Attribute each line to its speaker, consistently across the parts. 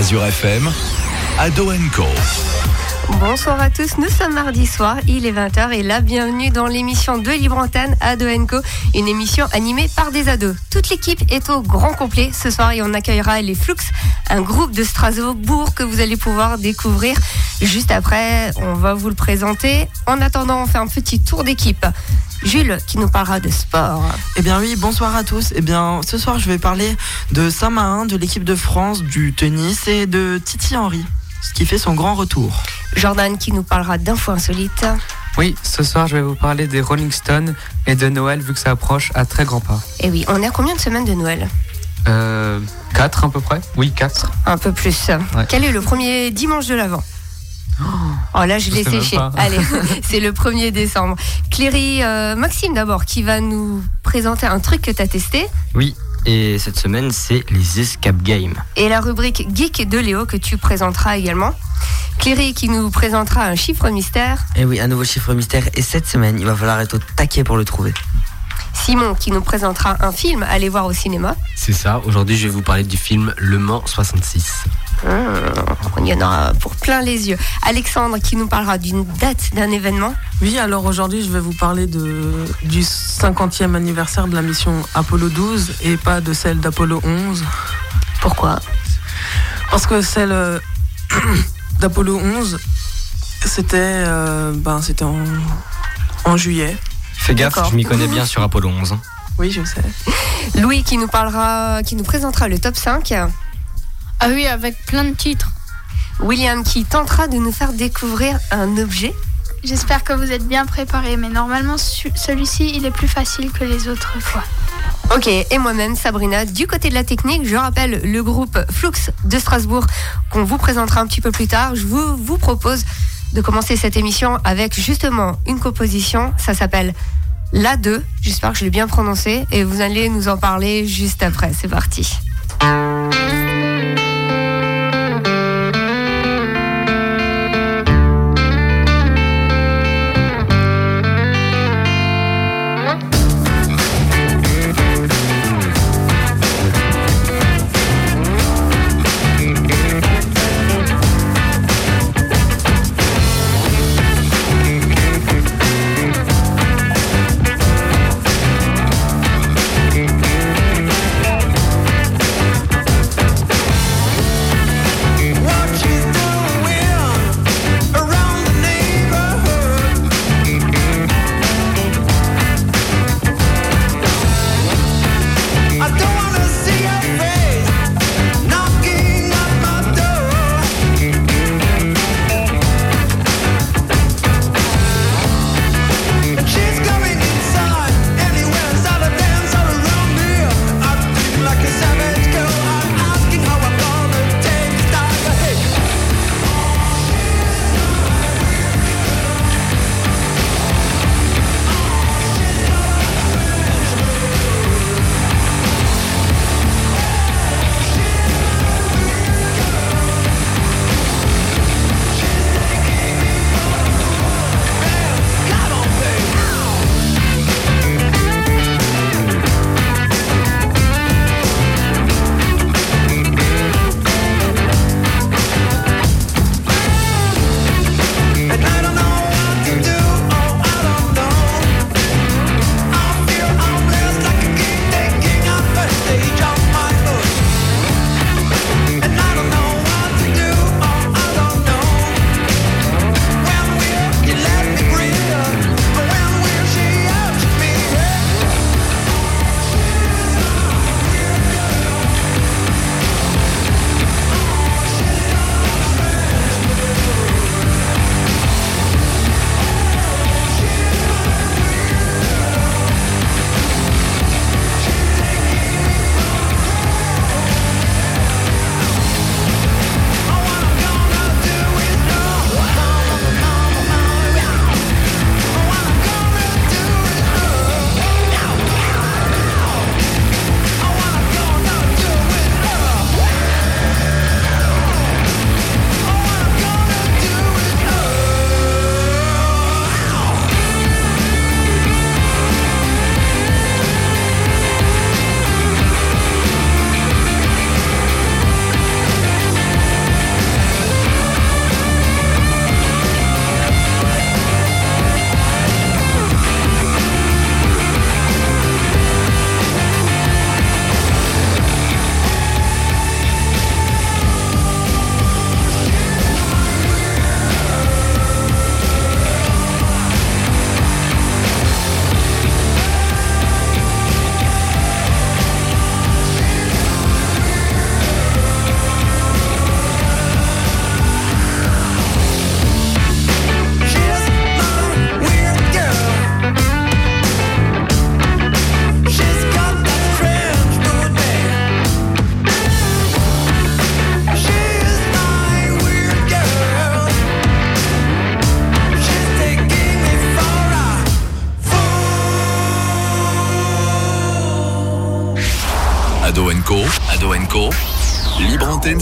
Speaker 1: Azure FM, Ado Co.
Speaker 2: Bonsoir à tous, nous sommes mardi soir, il est 20h et là, bienvenue dans l'émission de Libre Antenne Ado Co, une émission animée par des ados. Toute l'équipe est au grand complet ce soir et on accueillera les Flux, un groupe de Strasbourg que vous allez pouvoir découvrir juste après. On va vous le présenter. En attendant, on fait un petit tour d'équipe. Jules qui nous parlera de sport.
Speaker 3: Eh bien oui, bonsoir à tous. Eh bien, ce soir, je vais parler de Saint-Mahin, de l'équipe de France, du tennis et de Titi Henry, ce qui fait son grand retour.
Speaker 2: Jordan qui nous parlera d'infos insolites.
Speaker 4: Oui, ce soir, je vais vous parler des Rolling Stones et de Noël, vu que ça approche à très grands pas.
Speaker 2: Et oui, on est à combien de semaines de Noël?
Speaker 4: Euh, 4 à peu près Oui, 4.
Speaker 2: Un peu plus. Quel est le premier dimanche de l'Avent? Oh là, je
Speaker 4: Je
Speaker 2: l'ai séché. Allez, c'est le 1er décembre. Cléry, euh, Maxime d'abord, qui va nous présenter un truc que tu as testé.
Speaker 5: Oui, et cette semaine, c'est les Escape Games.
Speaker 2: Et la rubrique Geek de Léo que tu présenteras également. Cléry qui nous présentera un chiffre mystère.
Speaker 5: Et oui, un nouveau chiffre mystère. Et cette semaine, il va falloir être au taquet pour le trouver.
Speaker 2: Simon qui nous présentera un film à aller voir au cinéma.
Speaker 6: C'est ça, aujourd'hui je vais vous parler du film Le Mans 66.
Speaker 2: Hum, il y en aura pour plein les yeux. Alexandre qui nous parlera d'une date d'un événement.
Speaker 3: Oui, alors aujourd'hui, je vais vous parler de, du 50e anniversaire de la mission Apollo 12 et pas de celle d'Apollo 11.
Speaker 2: Pourquoi?
Speaker 3: Parce que celle euh, d'Apollo 11, c'était euh, ben, c'était en, en juillet.
Speaker 6: Fais gaffe, je m'y connais bien sur Apollo 11. hein.
Speaker 3: Oui, je sais.
Speaker 2: Louis qui nous parlera, qui nous présentera le top 5.
Speaker 7: Ah oui, avec plein de titres.
Speaker 2: William qui tentera de nous faire découvrir un objet.
Speaker 7: J'espère que vous êtes bien préparés, mais normalement celui-ci il est plus facile que les autres fois.
Speaker 2: Ok, et moi-même, Sabrina, du côté de la technique, je rappelle le groupe Flux de Strasbourg qu'on vous présentera un petit peu plus tard. Je vous, vous propose de commencer cette émission avec justement une composition, ça s'appelle La 2, j'espère que je l'ai bien prononcé, et vous allez nous en parler juste après. C'est parti.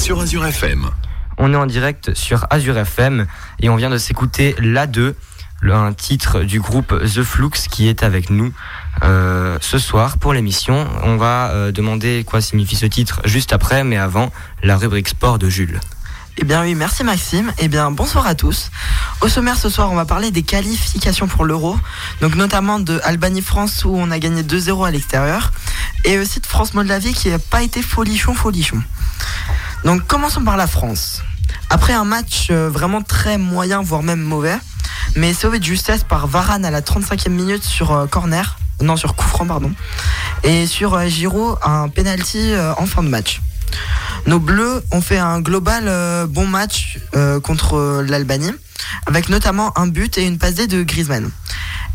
Speaker 1: Sur Azure FM.
Speaker 5: On est en direct sur Azure FM et on vient de s'écouter La2, le- un titre du groupe The Flux qui est avec nous euh, ce soir pour l'émission. On va euh, demander quoi signifie ce titre juste après, mais avant, la rubrique sport de Jules.
Speaker 3: Eh bien oui, merci Maxime. Eh bien bonsoir à tous. Au sommaire ce soir, on va parler des qualifications pour l'Euro, donc notamment de Albanie-France où on a gagné 2-0 à l'extérieur, et aussi de France-Moldavie qui n'a pas été folichon folichon. Donc commençons par la France. Après un match euh, vraiment très moyen, voire même mauvais, mais sauvé de justesse par Varane à la 35e minute sur euh, corner, non sur coup franc pardon, et sur euh, Giroud un penalty en fin de match. Nos Bleus ont fait un global bon match contre l'Albanie, avec notamment un but et une passe de Griezmann.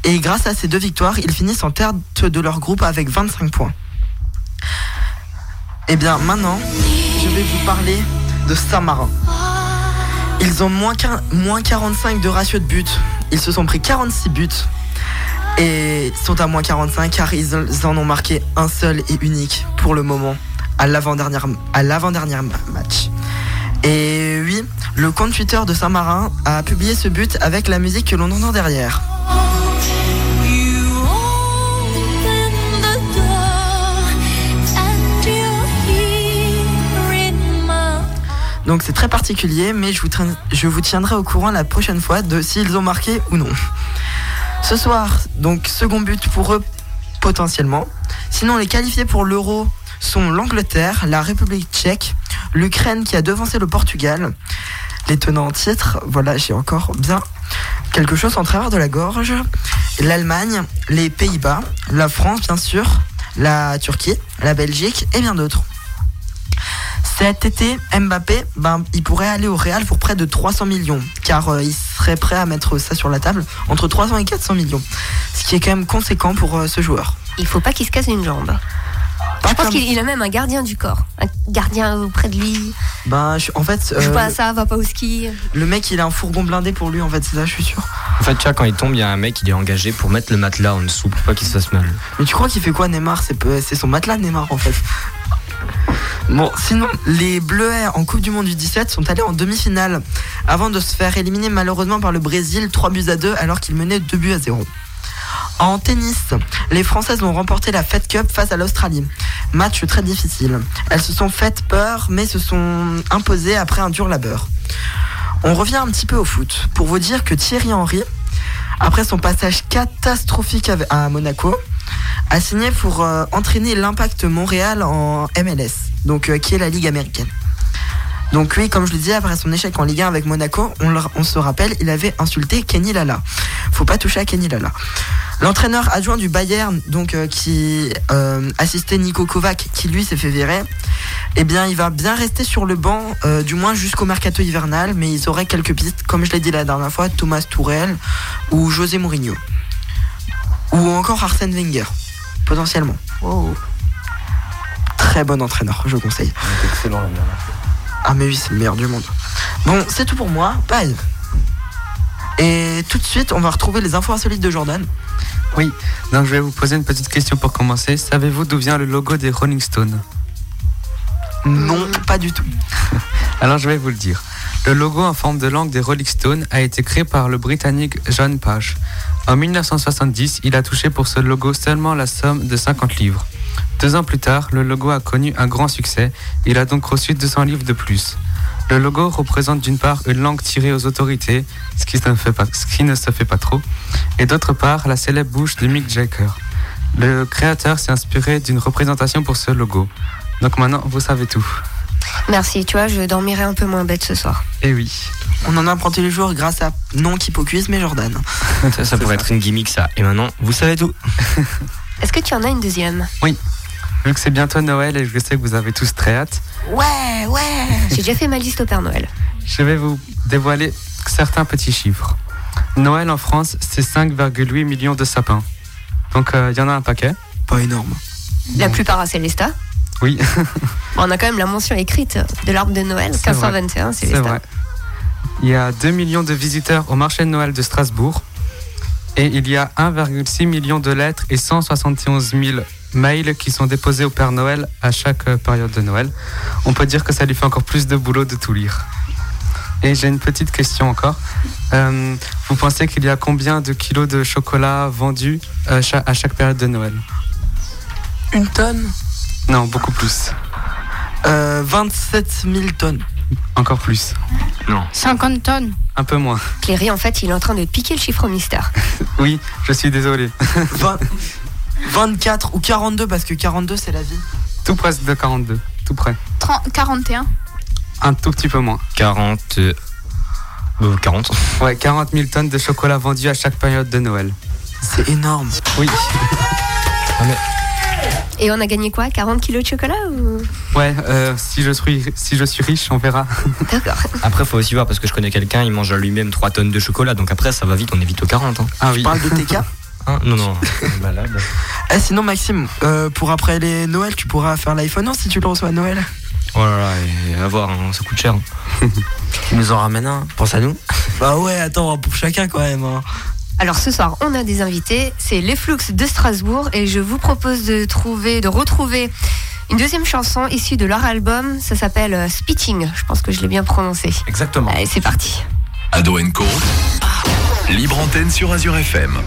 Speaker 3: Et grâce à ces deux victoires, ils finissent en tête de leur groupe avec 25 points. Et bien maintenant, je vais vous parler de Saint-Marin. Ils ont moins, moins 45 de ratio de but. Ils se sont pris 46 buts. Et sont à moins 45 car ils en ont marqué un seul et unique pour le moment à l'avant-dernière match. Et oui, le compte Twitter de Saint-Marin a publié ce but avec la musique que l'on entend derrière. Donc c'est très particulier, mais je vous, tiendrai au courant la prochaine fois de s'ils ont marqué ou non. Ce soir, donc second but pour eux potentiellement. Sinon, les qualifiés pour l'Euro sont l'Angleterre, la République tchèque, l'Ukraine qui a devancé le Portugal. Les tenants en titre, voilà, j'ai encore bien quelque chose en travers de la gorge. L'Allemagne, les Pays-Bas, la France bien sûr, la Turquie, la Belgique et bien d'autres. Cet été, Mbappé, ben, il pourrait aller au Real pour près de 300 millions, car euh, il serait prêt à mettre ça sur la table, entre 300 et 400 millions, ce qui est quand même conséquent pour euh, ce joueur.
Speaker 2: Il faut pas qu'il se casse une jambe.
Speaker 3: Pas
Speaker 2: Je pense
Speaker 3: comme-
Speaker 2: qu'il il a même un gardien du corps. Un gardien auprès de lui.
Speaker 3: Ben, je- en fait,
Speaker 2: Joue
Speaker 3: euh,
Speaker 2: pas à ça, va pas au ski.
Speaker 3: le mec, il a un fourgon blindé pour lui, en fait, c'est ça, je suis sûr.
Speaker 5: En fait, tu vois, quand il tombe, il y a un mec, il est engagé pour mettre le matelas en dessous pour pas qu'il se fasse mal.
Speaker 3: Mais tu crois qu'il fait quoi, Neymar? C'est son matelas, Neymar, en fait. Bon, sinon, les Bleuets en Coupe du Monde du 17 sont allés en demi-finale avant de se faire éliminer malheureusement par le Brésil 3 buts à 2 alors qu'ils menaient 2 buts à 0. En tennis, les Françaises ont remporté la Fed Cup face à l'Australie. Match très difficile. Elles se sont faites peur mais se sont imposées après un dur labeur. On revient un petit peu au foot pour vous dire que Thierry Henry, après son passage catastrophique à Monaco, a signé pour euh, entraîner l'Impact Montréal en MLS, donc euh, qui est la ligue américaine. Donc oui, comme je le disais, après son échec en Ligue 1 avec Monaco, on, se rappelle, il avait insulté Kenny Lala. Faut pas toucher à Kenny Lala. L'entraîneur adjoint du Bayern, donc euh, qui euh, assistait Nico Kovac, qui lui s'est fait virer, eh bien il va bien rester sur le banc, du moins jusqu'au mercato hivernal, mais ils auraient quelques pistes, comme je l'ai dit la dernière fois, Thomas Tourel ou José Mourinho. Ou encore Arsène Wenger, potentiellement. Très bon entraîneur, je conseille.
Speaker 5: excellent,
Speaker 3: Ah mais oui, c'est le meilleur du monde. Bon, c'est tout pour moi. Bye. Et tout de suite, on va retrouver les infos insolites de Jordan.
Speaker 4: Oui, donc je vais vous poser une petite question pour commencer. Savez-vous d'où vient le logo des Rolling Stones?
Speaker 3: Non, pas du tout.
Speaker 4: Alors je vais vous le dire. Le logo en forme de langue des Rolling Stones a été créé par le Britannique John Page. En 1970, il a touché pour ce logo seulement la somme de 50 livres. Deux ans plus tard, le logo a connu un grand succès. Il a donc reçu 200 livres de plus. Le logo représente d'une part une langue tirée aux autorités, ce qui, ne fait pas- ce qui ne se fait pas trop, et d'autre part la célèbre bouche de Mick Jagger. Le créateur s'est inspiré d'une représentation pour ce logo. Donc maintenant, vous savez tout.
Speaker 2: Merci, tu vois, je dormirai un peu moins bête ce soir.
Speaker 4: Et oui.
Speaker 3: On en apprend tous les jours grâce à non Kipocuis mais Jordan.
Speaker 5: Ça, ça pourrait être une gimmick, ça. Et maintenant, vous savez tout.
Speaker 2: Est-ce que tu en as une deuxième?
Speaker 4: Vu que c'est bientôt Noël et je sais que vous avez tous très hâte,
Speaker 3: Ouais, ouais.
Speaker 2: J'ai déjà fait ma liste au Père Noël.
Speaker 4: je vais vous dévoiler certains petits chiffres. Noël en France, c'est 5,8 millions de sapins. Donc euh, il y en a un paquet.
Speaker 3: Pas énorme.
Speaker 2: La plupart à Célesta.
Speaker 4: Oui,
Speaker 2: On a quand même la mention écrite de l'arbre de Noël,
Speaker 4: C'est vrai.
Speaker 2: 1521,
Speaker 4: c'est vrai. Il y a 2 millions de visiteurs au marché de Noël de Strasbourg. Et il y a 1,6 million de lettres et 171 000 mails qui sont déposés au Père Noël à chaque euh, période de Noël. On peut dire que ça lui fait encore plus de boulot de tout lire. Et j'ai une petite question encore. Euh, vous pensez qu'il y a combien de kilos de chocolat vendus euh, à chaque période de Noël?
Speaker 3: Une tonne
Speaker 4: Non, beaucoup plus.
Speaker 3: euh, 27 000 tonnes.
Speaker 4: Encore plus.
Speaker 8: 50 tonnes.
Speaker 4: Un peu moins.
Speaker 2: Cléry, en fait, il est en train de piquer le chiffre au mystère.
Speaker 4: Oui, je suis désolé.
Speaker 3: 20 24 ou 42 parce que 42 c'est la vie.
Speaker 4: Tout presque de 42. Tout près.
Speaker 7: 30 41.
Speaker 4: Un tout petit peu moins.
Speaker 5: 40. euh, euh, 40.
Speaker 4: Ouais, 40 000 tonnes de chocolat vendus à chaque période de Noël.
Speaker 3: C'est énorme.
Speaker 4: Oui.
Speaker 2: Et on a gagné quoi 40 kilos de chocolat ou...
Speaker 4: Ouais, euh, si, je suis, si je suis riche, on verra.
Speaker 2: D'accord.
Speaker 5: Après, faut aussi voir parce que je connais quelqu'un, il mange lui-même 3 tonnes de chocolat. Donc après, ça va vite, on est vite aux 40. Hein.
Speaker 4: Ah oui.
Speaker 3: parle de TK.
Speaker 5: Hein non, non. Malade.
Speaker 3: Eh, sinon Maxime, euh, pour après les Noël, tu pourras faire l'iPhone non, si tu le reçois à Noël.
Speaker 5: Oh là là, et à voir, hein, ça coûte cher.
Speaker 3: Tu nous en ramènes un, pense à nous. Bah ouais, attends, pour chacun quand même.
Speaker 2: Alors ce soir, on a des invités, c'est les Flux de Strasbourg et je vous propose de trouver, de retrouver une deuxième chanson issue de leur album. Ça s'appelle euh, Spitting. Je pense que je l'ai bien prononcé.
Speaker 6: Exactement.
Speaker 2: Allez, c'est parti.
Speaker 1: Ado Co. Libre antenne sur Azure FM.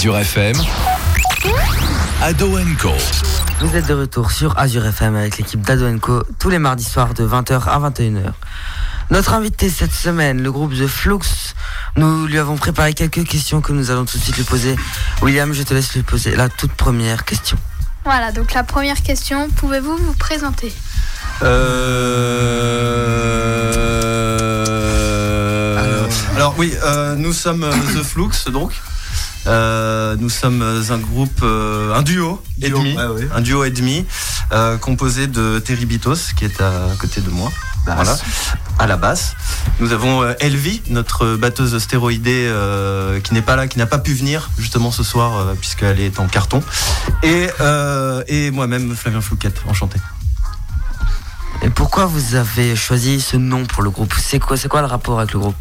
Speaker 1: Azure FM. Ado Co.
Speaker 3: Vous êtes de retour sur Azure FM avec l'équipe d'Ado Co tous les mardis soirs de 20h à 21h. Notre invité cette semaine, le groupe The Flux, nous lui avons préparé quelques questions que nous allons tout de suite lui poser. William, je te laisse lui poser la toute première question.
Speaker 7: Voilà, donc la première question, pouvez-vous vous présenter?
Speaker 9: Euh... Alors oui, euh, nous sommes euh, The Flux donc. Euh, nous sommes un groupe, euh, un duo et
Speaker 6: Duo,
Speaker 9: demi,
Speaker 6: ouais, ouais.
Speaker 9: un duo et demi, euh, composé de Terry Bitos qui est à côté de moi, voilà, à la basse. Nous avons euh, Elvie, notre batteuse stéroïdée, euh, qui n'est pas là, qui n'a pas pu venir justement ce soir euh, puisqu'elle est en carton, et, euh, et moi-même Flavien Flouquette, enchanté.
Speaker 3: Et pourquoi vous avez choisi ce nom pour le groupe? C'est quoi, c'est quoi le rapport avec le groupe?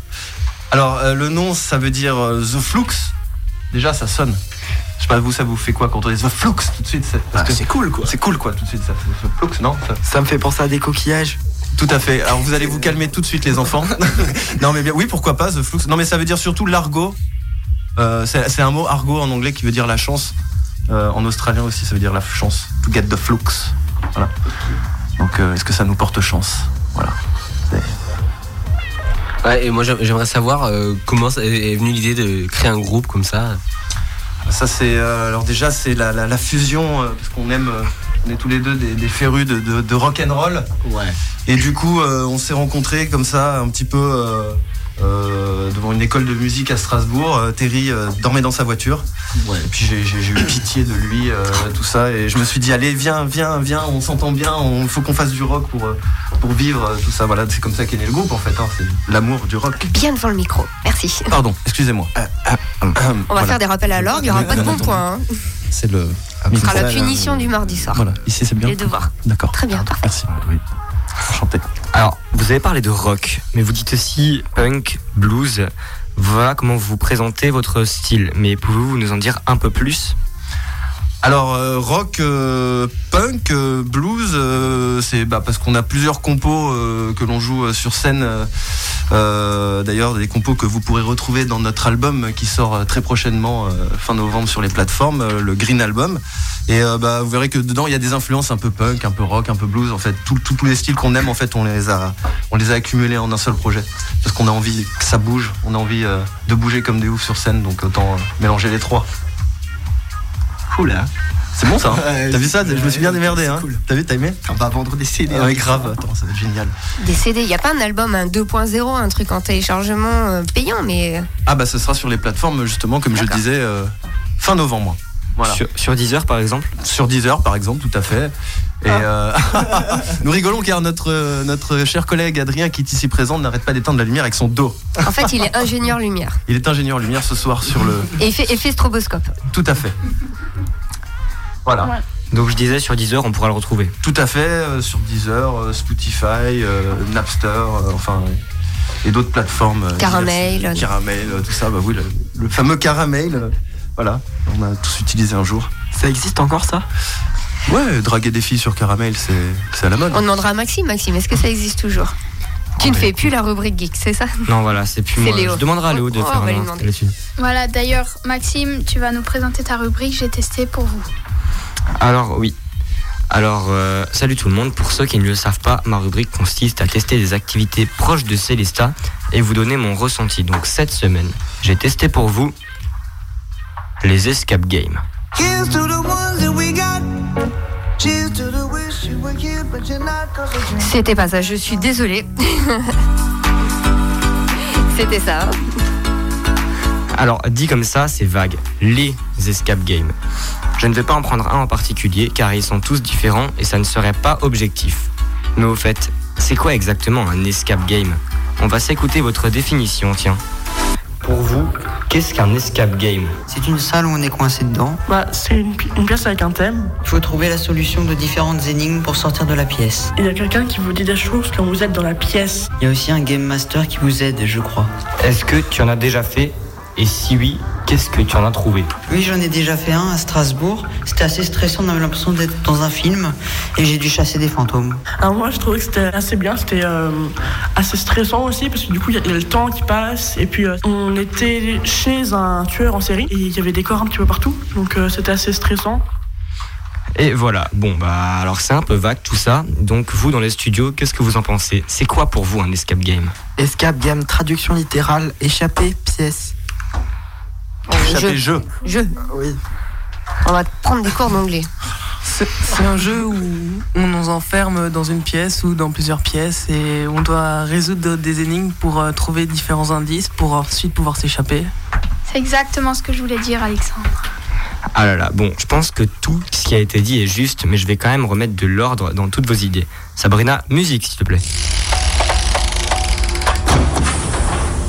Speaker 9: Alors, euh, le nom, ça veut dire euh, The Flux. Déjà, ça sonne. Je sais pas, vous, ça vous fait quoi quand on dit The Flux tout de suite que
Speaker 10: c'est cool quoi.
Speaker 9: C'est cool, quoi, tout de suite. Ça, The Flux, non ça-
Speaker 3: Ça me fait penser à des coquillages.
Speaker 9: Tout à fait. Alors, vous allez vous calmer tout de suite, les enfants. non, mais bien, oui, pourquoi pas, The Flux. Non, mais ça veut dire surtout l'argot. Euh, c'est c'est un mot argot en anglais qui veut dire la chance. Euh, en australien aussi, ça veut dire la chance. To get the flux. Voilà. Donc, euh, est-ce que ça nous porte chance? Voilà.
Speaker 6: Ouais, et moi j'aim- j'aimerais savoir euh, comment est venue l'idée de créer un groupe comme ça?
Speaker 9: Ça c'est euh, alors déjà c'est la, la- la fusion euh, parce qu'on aime euh, on est tous les deux des, des férus de, de, de rock and roll
Speaker 6: Ouais.
Speaker 9: et du coup euh, on s'est rencontrés comme ça un petit peu euh, euh, devant une école de musique à Strasbourg. Euh, Terry euh, dormait dans sa voiture
Speaker 6: Ouais.
Speaker 9: et puis j'ai eu pitié de lui euh, tout ça et je me suis dit allez viens viens viens on s'entend bien on faut qu'on fasse du rock pour euh, pour vivre euh, tout ça voilà c'est comme ça qu'est né le groupe en fait hein, c'est l'amour du rock.
Speaker 2: Bien devant le micro. Merci.
Speaker 9: Pardon excusez-moi.
Speaker 2: On va
Speaker 9: Voilà.
Speaker 2: faire des rappels à l'ordre, il n'y aura pas de bons points. hein.
Speaker 9: C'est le
Speaker 2: Ce sera la punition du mardi soir.
Speaker 9: Voilà ici c'est bien.
Speaker 2: Les devoirs.
Speaker 9: D'accord.
Speaker 2: Très bien, parfait.
Speaker 9: Merci. Oui. Enchanté.
Speaker 5: Alors, vous avez parlé de rock, mais vous dites aussi punk, blues. Voilà comment vous présentez votre style. Mais pouvez-vous nous en dire un peu plus?
Speaker 9: Alors euh, rock, euh, punk, euh, blues, c'est bah, parce qu'on a plusieurs compos que l'on joue sur scène. D'ailleurs, des compos que vous pourrez retrouver dans notre album qui sort très prochainement, fin novembre sur les plateformes, le Green Album. Et bah, vous verrez que dedans il y a des influences un peu punk, un peu rock, un peu blues. En fait, tous les styles qu'on aime, on les a, on les a accumulés en un seul projet. Parce qu'on a envie que ça bouge, on a envie de bouger comme des oufs sur scène, donc autant mélanger les trois.
Speaker 10: Oula.
Speaker 9: C'est bon ça hein
Speaker 10: Ouais,
Speaker 9: T'as vu ça? Je me suis bien démerdé hein
Speaker 10: cool.
Speaker 9: T'as vu, t'as aimé?
Speaker 10: On va vendre des CD.
Speaker 9: Ouais grave, attends ça va être génial.
Speaker 2: Des CD, il n'y a pas un album, un 2.0, un truc en téléchargement euh, payant, mais
Speaker 9: Ah bah ce sera sur les plateformes justement comme je
Speaker 2: D'accord.
Speaker 9: disais euh, fin novembre. Voilà.
Speaker 5: sur, sur Deezer, par exemple?
Speaker 9: Sur Deezer par exemple, tout à fait. Et euh, nous rigolons car notre, notre cher collègue Adrien qui est ici présent n'arrête pas d'éteindre la lumière avec son dos.
Speaker 2: en fait, il est ingénieur lumière.
Speaker 9: Il est ingénieur lumière ce soir sur le...
Speaker 2: Et il fait effet stroboscope.
Speaker 9: Tout à fait. Voilà.
Speaker 5: Donc je disais, sur Deezer, on pourra le retrouver.
Speaker 9: Tout à fait, euh, sur Deezer, euh, Spotify, euh, Napster, euh, enfin, et d'autres plateformes. euh,
Speaker 2: Caramel.
Speaker 9: diverses. Caramel, tout ça, bah oui, le, le fameux Caramel, euh, voilà, on a tous utilisé un jour.
Speaker 3: Ça existe encore ça?
Speaker 9: Ouais, draguer des filles sur Caramel, c'est c'est à la mode.
Speaker 2: On demandera à Maxime. Maxime, est-ce que ça existe toujours? Tu ne fais plus la rubrique geek, c'est ça?
Speaker 5: Non, voilà, c'est plus moi.
Speaker 2: Léo.
Speaker 5: Je demanderai à Léo de
Speaker 2: Oh, on
Speaker 5: faire
Speaker 2: va
Speaker 5: un
Speaker 2: lui
Speaker 5: article
Speaker 2: demander.
Speaker 5: là-dessus.
Speaker 7: Voilà, d'ailleurs, Maxime, tu vas nous présenter ta rubrique J'ai testé pour vous.
Speaker 5: Alors oui. Alors, euh, salut tout le monde. Pour ceux qui ne le savent pas, ma rubrique consiste à tester des activités proches de Célesta et vous donner mon ressenti. Donc cette semaine, j'ai testé pour vous les escape games.
Speaker 2: C'était pas ça, je suis désolée. C'était ça.
Speaker 5: Alors, dit comme ça, c'est vague. Les escape games. Je ne vais pas en prendre un en particulier car ils sont tous différents et ça ne serait pas objectif. Mais au fait, c'est quoi exactement un escape game? On va s'écouter votre définition, tiens. Pour vous, qu'est-ce qu'un escape game
Speaker 3: C'est une salle où on est coincé dedans.
Speaker 11: Bah, c'est une, pi- une pièce avec un thème.
Speaker 3: Il faut trouver la solution de différentes énigmes pour sortir de la pièce.
Speaker 11: Il y a quelqu'un qui vous dit des choses quand vous êtes dans la pièce.
Speaker 3: Il y a aussi un game master qui vous aide, je crois.
Speaker 5: Est-ce que tu en as déjà fait Et si oui, qu'est-ce que tu en as trouvé
Speaker 3: Oui, j'en ai déjà fait un à Strasbourg. C'était assez stressant, on avait l'impression d'être dans un film et j'ai dû chasser des fantômes.
Speaker 11: Alors moi, je trouvais que c'était assez bien. C'était euh, assez stressant aussi parce que du coup, il y a- il y, a le temps qui passe. Et puis, euh, on était chez un tueur en série et il y avait des corps un petit peu partout. Donc, euh, c'était assez stressant.
Speaker 5: Et voilà, bon bah alors c'est un peu vague tout ça. Donc vous dans les studios, qu'est-ce que vous en pensez? C'est quoi pour vous un escape game?
Speaker 3: Escape game, traduction littérale, échappée, pièce.
Speaker 9: Échappé
Speaker 2: Je,
Speaker 9: jeu.
Speaker 2: je.
Speaker 3: Oui.
Speaker 2: On va prendre des cours d'anglais.
Speaker 12: C'est c'est un jeu où on nous enferme dans une pièce ou dans plusieurs pièces et on doit résoudre des énigmes pour euh, trouver différents indices pour ensuite pouvoir s'échapper.
Speaker 7: C'est exactement ce que je voulais dire, Alexandre.
Speaker 5: Ah là là, bon, je pense que tout ce qui a été dit est juste, mais je vais quand même remettre de l'ordre dans toutes vos idées. Sabrina, musique s'il te plaît.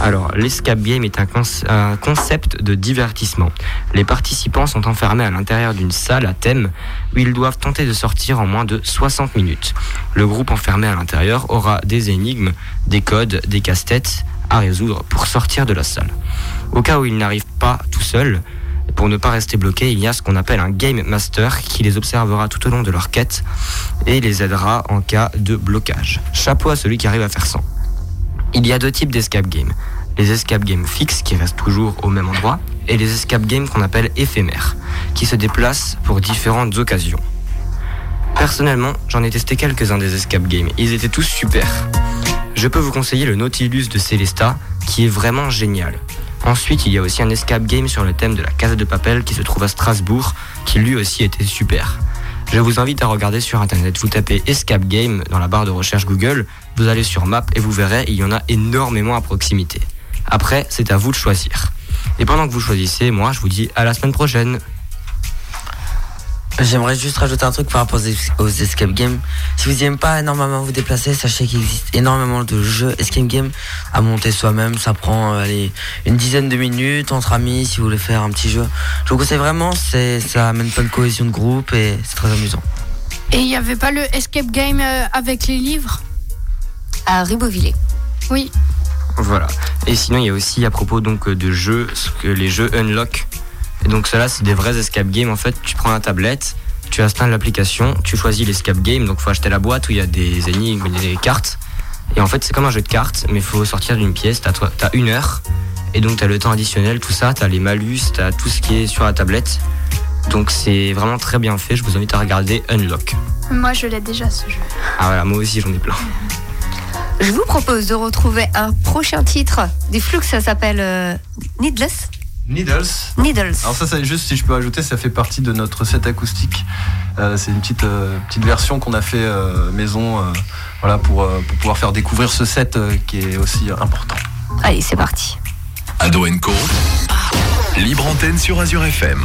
Speaker 5: Alors, l'escape game est un, conce- un concept de divertissement. Les participants sont enfermés à l'intérieur d'une salle à thème où ils doivent tenter de sortir en moins de 60 minutes. Le groupe enfermé à l'intérieur aura des énigmes, des codes, des casse-têtes à résoudre pour sortir de la salle. Au cas où ils n'arrivent pas tout seuls, pour ne pas rester bloqués, il y a ce qu'on appelle un game master qui les observera tout au long de leur quête et les aidera en cas de blocage. Chapeau à celui qui arrive à faire ça. Il y a deux types d'escape games. Les escape games fixes qui restent toujours au même endroit et les escape games qu'on appelle éphémères qui se déplacent pour différentes occasions. Personnellement, j'en ai testé quelques-uns des escape games. Ils étaient tous super. Je peux vous conseiller le Nautilus de Celesta qui est vraiment génial. Ensuite, il y a aussi un escape game sur le thème de la Casa de Papel qui se trouve à Strasbourg qui lui aussi était super. Je vous invite à regarder sur internet. Vous tapez Escape Game dans la barre de recherche Google, vous allez sur Map et vous verrez, il y en a énormément à proximité. Après, c'est à vous de choisir. Et pendant que vous choisissez, moi, je vous dis à la semaine prochaine.
Speaker 13: J'aimerais juste rajouter un truc par rapport aux, es- aux escape games. Si vous n'aimez pas énormément vous déplacer, sachez qu'il existe énormément de jeux escape game à monter soi-même. Ça prend euh, allez, une dizaine de minutes entre amis si vous voulez faire un petit jeu. Je vous conseille vraiment, c'est, ça amène plein de cohésion de groupe et c'est très amusant.
Speaker 8: Et il n'y avait pas le escape game euh, avec les livres?
Speaker 2: À Ribeauvillé.
Speaker 8: Oui.
Speaker 5: Voilà. Et sinon, il y a aussi à propos donc de jeux, ce que les jeux Unlock. Et donc cela, c'est des vrais escape games. En fait, tu prends la tablette, tu installes l'application, tu choisis l'escape game. Donc, faut acheter la boîte où il y a des énigmes, des cartes. Et en fait, c'est comme un jeu de cartes, mais il faut sortir d'une pièce. T'as une heure, et donc t'as le temps additionnel, tout ça. T'as les malus, t'as tout ce qui est sur la tablette. Donc c'est vraiment très bien fait. Je vous invite à regarder Unlock.
Speaker 7: Moi, je l'ai déjà ce jeu.
Speaker 5: Ah voilà, moi aussi j'en ai plein.
Speaker 2: Je vous propose de retrouver un prochain titre des Flux, ça s'appelle euh, Needless.
Speaker 9: Needles.
Speaker 2: Needles.
Speaker 9: Alors ça, ça, juste si je peux ajouter, ça fait partie de notre set acoustique. Euh, c'est une petite, euh, petite version qu'on a fait euh, maison, euh, voilà, pour, euh, pour pouvoir faire découvrir ce set euh, qui est aussi important.
Speaker 2: Allez, c'est parti.
Speaker 1: Ado Co. Libre antenne sur Azure FM.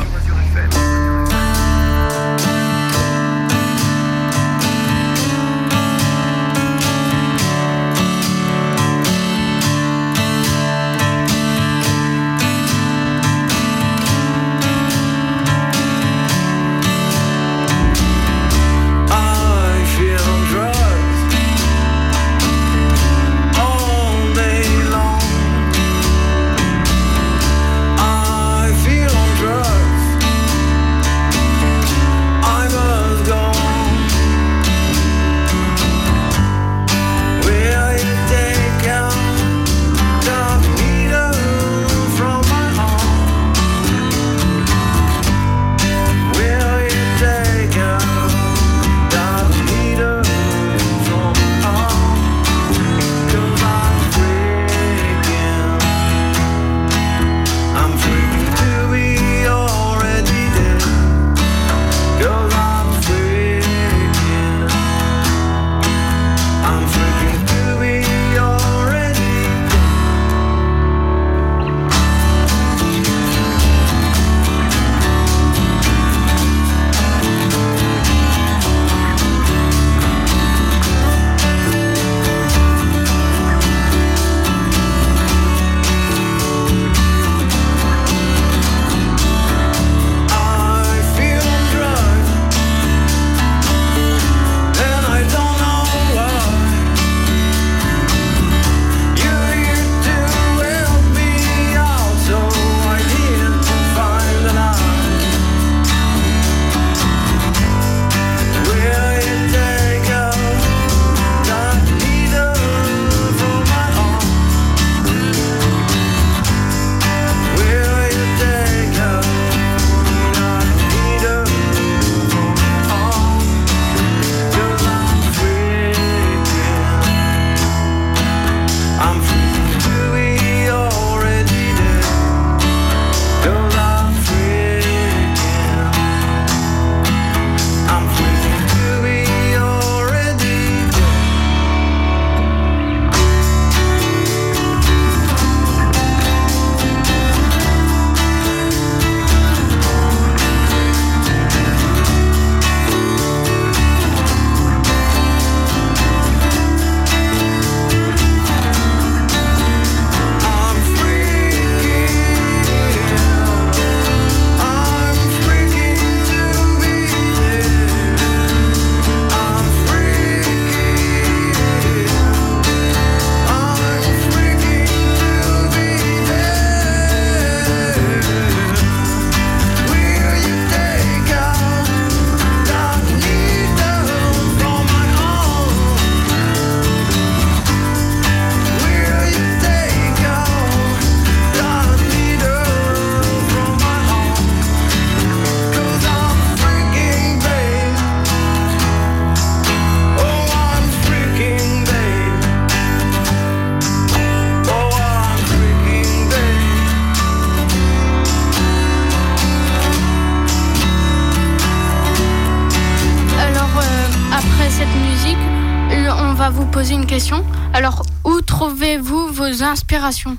Speaker 8: Inspirations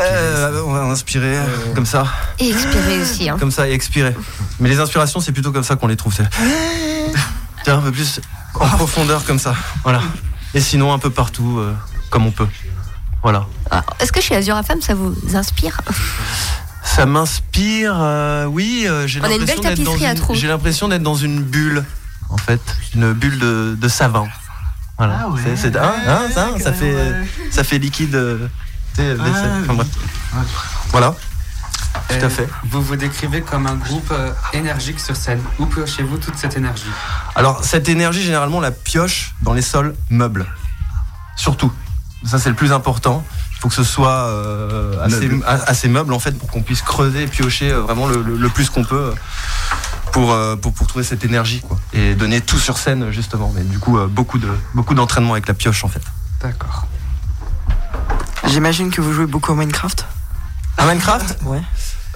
Speaker 9: Euh, on va inspirer comme ça.
Speaker 2: Et expirer aussi. Hein.
Speaker 9: Comme ça et expirer. Mais les inspirations, c'est plutôt comme ça qu'on les trouve. c'est- Tiens, un peu plus en profondeur comme ça. Voilà. Et sinon, un peu partout, euh, comme on peut. Voilà.
Speaker 2: Alors, Est-ce que chez Azure FM, ça vous inspire?
Speaker 9: Ça m'inspire, euh, oui. euh, j'ai
Speaker 2: On a une
Speaker 9: l'impression
Speaker 2: belle
Speaker 9: d'être dans
Speaker 2: tapisserie à
Speaker 9: une-. J'ai l'impression d'être dans une bulle, en fait, une bulle de, de savant. Voilà. C'est- c'est- hein, hein, ça, ça fait, ça fait liquide. euh. Enfin, bref. Voilà. Tout à
Speaker 4: Euh,
Speaker 9: fait.
Speaker 4: Vous vous décrivez comme un groupe euh, énergique sur scène. Où piochez-vous toute cette énergie?
Speaker 9: Alors, cette énergie, généralement, on la pioche dans les sols meubles. Surtout. Ça, c'est le plus important. Il faut que ce soit euh, assez, assez meuble, en fait, pour qu'on puisse creuser et piocher euh, vraiment le, le- le plus qu'on peut euh, pour, pour, pour trouver cette énergie, quoi. Et donner tout sur scène, justement. Mais du coup, beaucoup de beaucoup d'entraînement avec la pioche, en fait.
Speaker 4: D'accord.
Speaker 3: J'imagine que vous jouez beaucoup à Minecraft.
Speaker 9: À Minecraft?
Speaker 3: Ouais.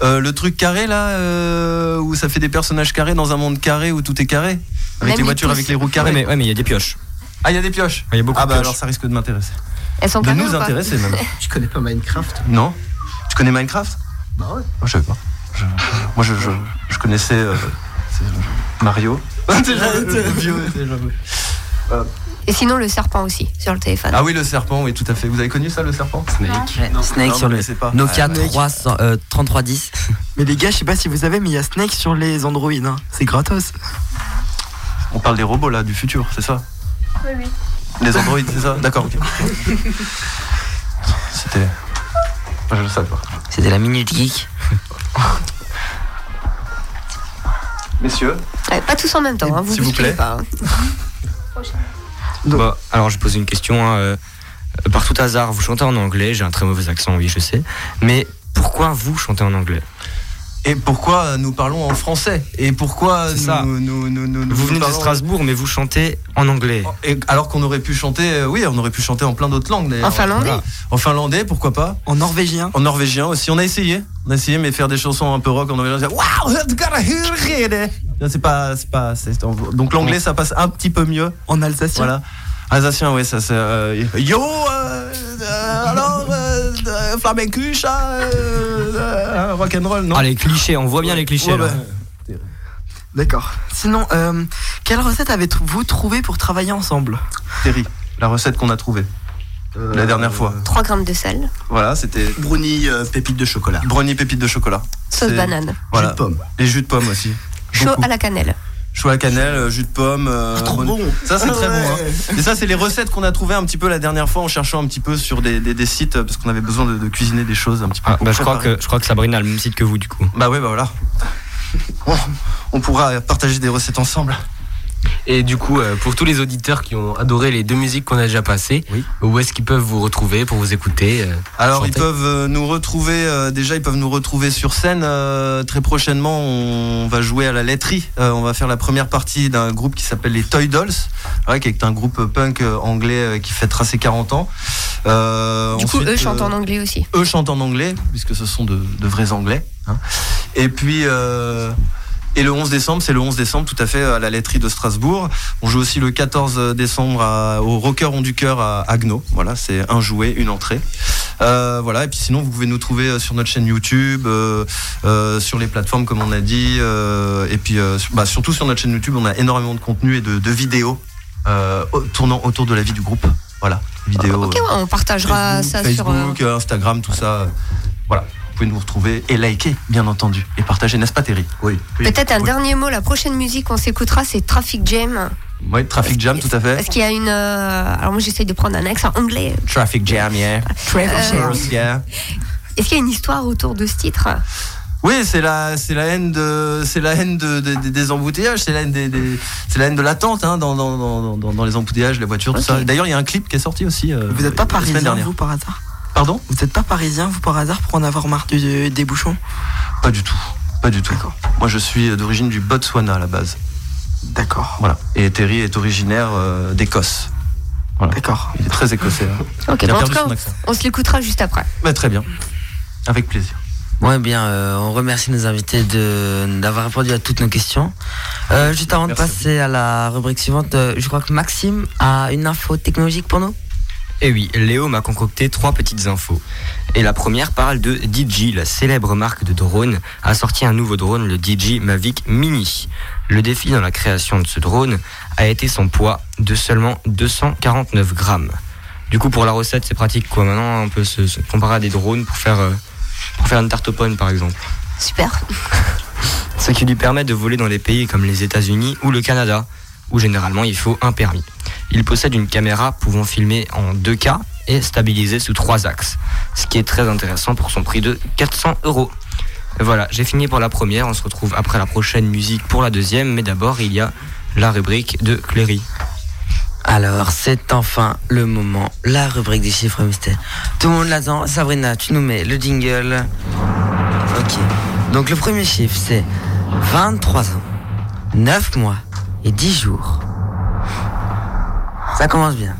Speaker 9: Euh, le truc carré, là, euh, où ça fait des personnages carrés dans un monde carré où tout est carré? Avec
Speaker 5: Même
Speaker 9: les
Speaker 5: les
Speaker 9: voitures, avec les roues carrées?
Speaker 5: Ouais, mais- ouais, mais il y a des pioches.
Speaker 9: Ah, il y a des pioches
Speaker 5: Il y a beaucoup
Speaker 9: Ah,
Speaker 5: de
Speaker 9: bah
Speaker 5: pioches.
Speaker 9: alors ça risque de m'intéresser.
Speaker 2: Elles sont
Speaker 9: De nous intéresser, même.
Speaker 10: Tu connais pas Minecraft?
Speaker 9: Non Tu connais Minecraft?
Speaker 10: Bah ouais.
Speaker 9: Moi, je savais pas. Je- moi, je, je, je connaissais euh, Mario. Déjà, le vieux, déjà. Euh,
Speaker 2: Et sinon, le serpent aussi, sur le téléphone.
Speaker 9: Ah oui, le serpent, oui, tout à fait. Vous avez connu ça, le serpent?
Speaker 13: Ouais, Snake
Speaker 9: Non,
Speaker 13: sur le
Speaker 9: pas.
Speaker 13: Nokia
Speaker 9: Ah, mec.
Speaker 13: 300, euh, 3310.
Speaker 3: Mais les gars, je sais pas si vous savez, mais il y a Snake sur les Android. hein. C'est gratos.
Speaker 9: On parle des robots, là, du futur, c'est ça?
Speaker 7: Oui, oui.
Speaker 9: Les androïdes, c'est ça D'accord, ok. C'était. Moi, je le savais pas.
Speaker 13: C'était la Minute Geek.
Speaker 9: Messieurs
Speaker 2: Ouais, pas tous en même temps, hein, vous
Speaker 9: S'il vous plaît.
Speaker 2: pas. hein.
Speaker 5: Bon, alors je pose une question. hein, euh, par tout hasard, vous chantez en anglais. J'ai un très mauvais accent, oui, je sais. Mais pourquoi vous chantez en anglais?
Speaker 9: Et pourquoi nous parlons en français Et pourquoi nous,
Speaker 5: ça.
Speaker 9: nous, nous, nous- nous
Speaker 5: Vous venez de Strasbourg, mais vous chantez en anglais.
Speaker 9: Et alors qu'on aurait pu chanter, euh, oui, on aurait pu chanter en plein d'autres langues d'ailleurs.
Speaker 2: En finlandais
Speaker 9: Voilà. En finlandais, pourquoi pas
Speaker 3: En norvégien
Speaker 9: En norvégien aussi. On a essayé. On a essayé, mais faire des chansons un peu rock en norvégien. Non, C'est pas, c'est pas. Donc l'anglais, ça passe un petit peu mieux.
Speaker 3: En alsacien
Speaker 9: Voilà. Alsacien, ouais, ça c'est. euh, Yo, euh, euh, alors, euh, euh, flamencucha, euh, rock'n'roll, non
Speaker 5: Ah, les clichés, on voit bien les clichés.
Speaker 9: Ouais,
Speaker 5: là.
Speaker 9: bah,
Speaker 3: D'accord. Sinon, euh, quelle recette avez-vous trouvé pour travailler ensemble?
Speaker 9: Terry, la recette qu'on a trouvée la dernière fois.
Speaker 2: 3 grammes de sel,
Speaker 9: Voilà, c'était
Speaker 10: Brownie euh, pépite de chocolat.
Speaker 9: brownie pépites de chocolat.
Speaker 2: sauce banane,
Speaker 9: Voilà.
Speaker 10: Jus de pomme.
Speaker 9: Et jus de pomme aussi.
Speaker 2: chaud
Speaker 9: Beaucoup.
Speaker 2: à la cannelle.
Speaker 9: Choix à cannelle, euh, jus de pomme. euh,
Speaker 10: Ah, trop bon.
Speaker 9: Ça, c'est
Speaker 10: Ah
Speaker 9: très
Speaker 10: ouais.
Speaker 9: bon. hein. Et ça, c'est les recettes qu'on a trouvées un petit peu la dernière fois en cherchant un petit peu sur des, des- des sites parce qu'on avait besoin de, de cuisiner des choses un petit peu.
Speaker 5: Ah, bah, je, crois que, je crois que Sabrina a le même site que vous, du coup.
Speaker 9: Bah ouais, bah voilà. On pourra partager des recettes ensemble.
Speaker 6: Et du coup, euh, pour tous les auditeurs qui ont adoré les deux musiques qu'on a déjà passées, où est-ce qu'ils peuvent vous retrouver pour vous écouter euh,
Speaker 9: Alors ils peuvent euh, nous retrouver euh, déjà ils peuvent nous retrouver sur scène euh, très prochainement on va jouer à la laiterie Euh, on va faire la première partie d'un groupe qui s'appelle les Toy Dolls ouais, qui est un groupe punk anglais euh, qui fêtera ses 40 ans Euh,
Speaker 2: Du coup,
Speaker 9: ensuite,
Speaker 2: eux chantent en anglais aussi.
Speaker 9: eux chantent en anglais puisque ce sont de, de vrais anglais hein. et puis euh, et le 11 décembre, c'est le 11 décembre tout à fait à la laiterie de Strasbourg. On joue aussi le 14 décembre à- au Rocker Rond du Cœur à Agno. Voilà, c'est un jouet, une entrée. Euh, voilà, et puis sinon vous pouvez nous trouver euh, sur notre chaîne YouTube, euh, euh, sur les plateformes comme on a dit, et puis bah, surtout sur notre chaîne YouTube, on a énormément de contenu et de, de vidéos tournant autour de la vie du groupe. Voilà, vidéos.
Speaker 2: Ok, ouais, on partagera ça sur.
Speaker 9: Facebook, Instagram, tout ça. Voilà, pouvez nous retrouver et liker, bien entendu, et partager, n'est-ce pas, Terry? Oui.
Speaker 2: Peut-être un dernier mot, la prochaine musique qu'on s'écoutera, c'est Traffic Jam.
Speaker 9: Oui, Traffic Jam, tout à fait.
Speaker 2: Parce qu'il y a une. euh, alors moi j'essaye de prendre un accent anglais.
Speaker 9: Traffic Jam, yeah.
Speaker 2: Euh,
Speaker 9: yeah.
Speaker 2: Est-ce qu'il y a une histoire autour de ce titre?
Speaker 9: Oui, c'est la, c'est la haine de, c'est la haine de, de- de- des embouteillages, c'est la haine des, des- c'est la haine de l'attente hein, dans, dans, dans, dans- dans les embouteillages, les voitures, tout ça. D'ailleurs, il y a un clip qui est sorti aussi. euh,
Speaker 3: Vous n'êtes pas
Speaker 9: la semaine
Speaker 3: parisien,
Speaker 9: dernière.
Speaker 3: vous, par hasard?
Speaker 9: Pardon
Speaker 3: Vous n'êtes pas parisien, vous, par hasard, pour en avoir marre du- des bouchons
Speaker 9: Pas du tout, pas du tout. Moi, je suis d'origine du Botswana à la base.
Speaker 3: D'accord.
Speaker 9: Voilà. Et Terry est originaire euh, d'Écosse. Voilà.
Speaker 3: D'accord.
Speaker 9: Il est très écossais. hein.
Speaker 2: Ok,
Speaker 9: Il a
Speaker 2: bon, en
Speaker 9: perdu
Speaker 2: tout cas,
Speaker 9: son accent.
Speaker 2: on se l'écoutera juste après.
Speaker 9: Bah, très bien. Avec plaisir.
Speaker 13: Bon, eh bien, euh, on remercie nos invités de- d'avoir répondu à toutes nos questions. Euh, juste avant de passer à la rubrique suivante, euh, je crois que Maxime a une info technologique pour nous.
Speaker 5: Et Eh oui, Léo m'a concocté trois petites infos. Et la première parle de DJI, la célèbre marque de drone, a sorti un nouveau drone, le DJI Mavic Mini. Le défi dans la création de ce drone a été son poids de seulement 249 grammes. Du coup, pour la recette, c'est pratique quoi. Maintenant, on peut se, se comparer à des drones pour faire, euh, pour faire une tarte aux pommes, par exemple.
Speaker 2: Super.
Speaker 5: Ce qui lui permet de voler dans des pays comme les États-Unis ou le Canada, où généralement il faut un permis. Il possède une caméra pouvant filmer en 2K et stabiliser sous trois axes, ce qui est très intéressant pour son prix de 400 euros. Voilà, j'ai fini pour la première, on se retrouve après la prochaine musique pour la deuxième, mais d'abord il y a la rubrique de Cléry.
Speaker 13: Alors, c'est enfin le moment, la rubrique des chiffres mystères. Tout le monde l'attend. Sabrina, tu nous mets le jingle. Ok. Donc, le premier chiffre, c'est 23 ans, 9 mois et 10 jours. Ça commence bien.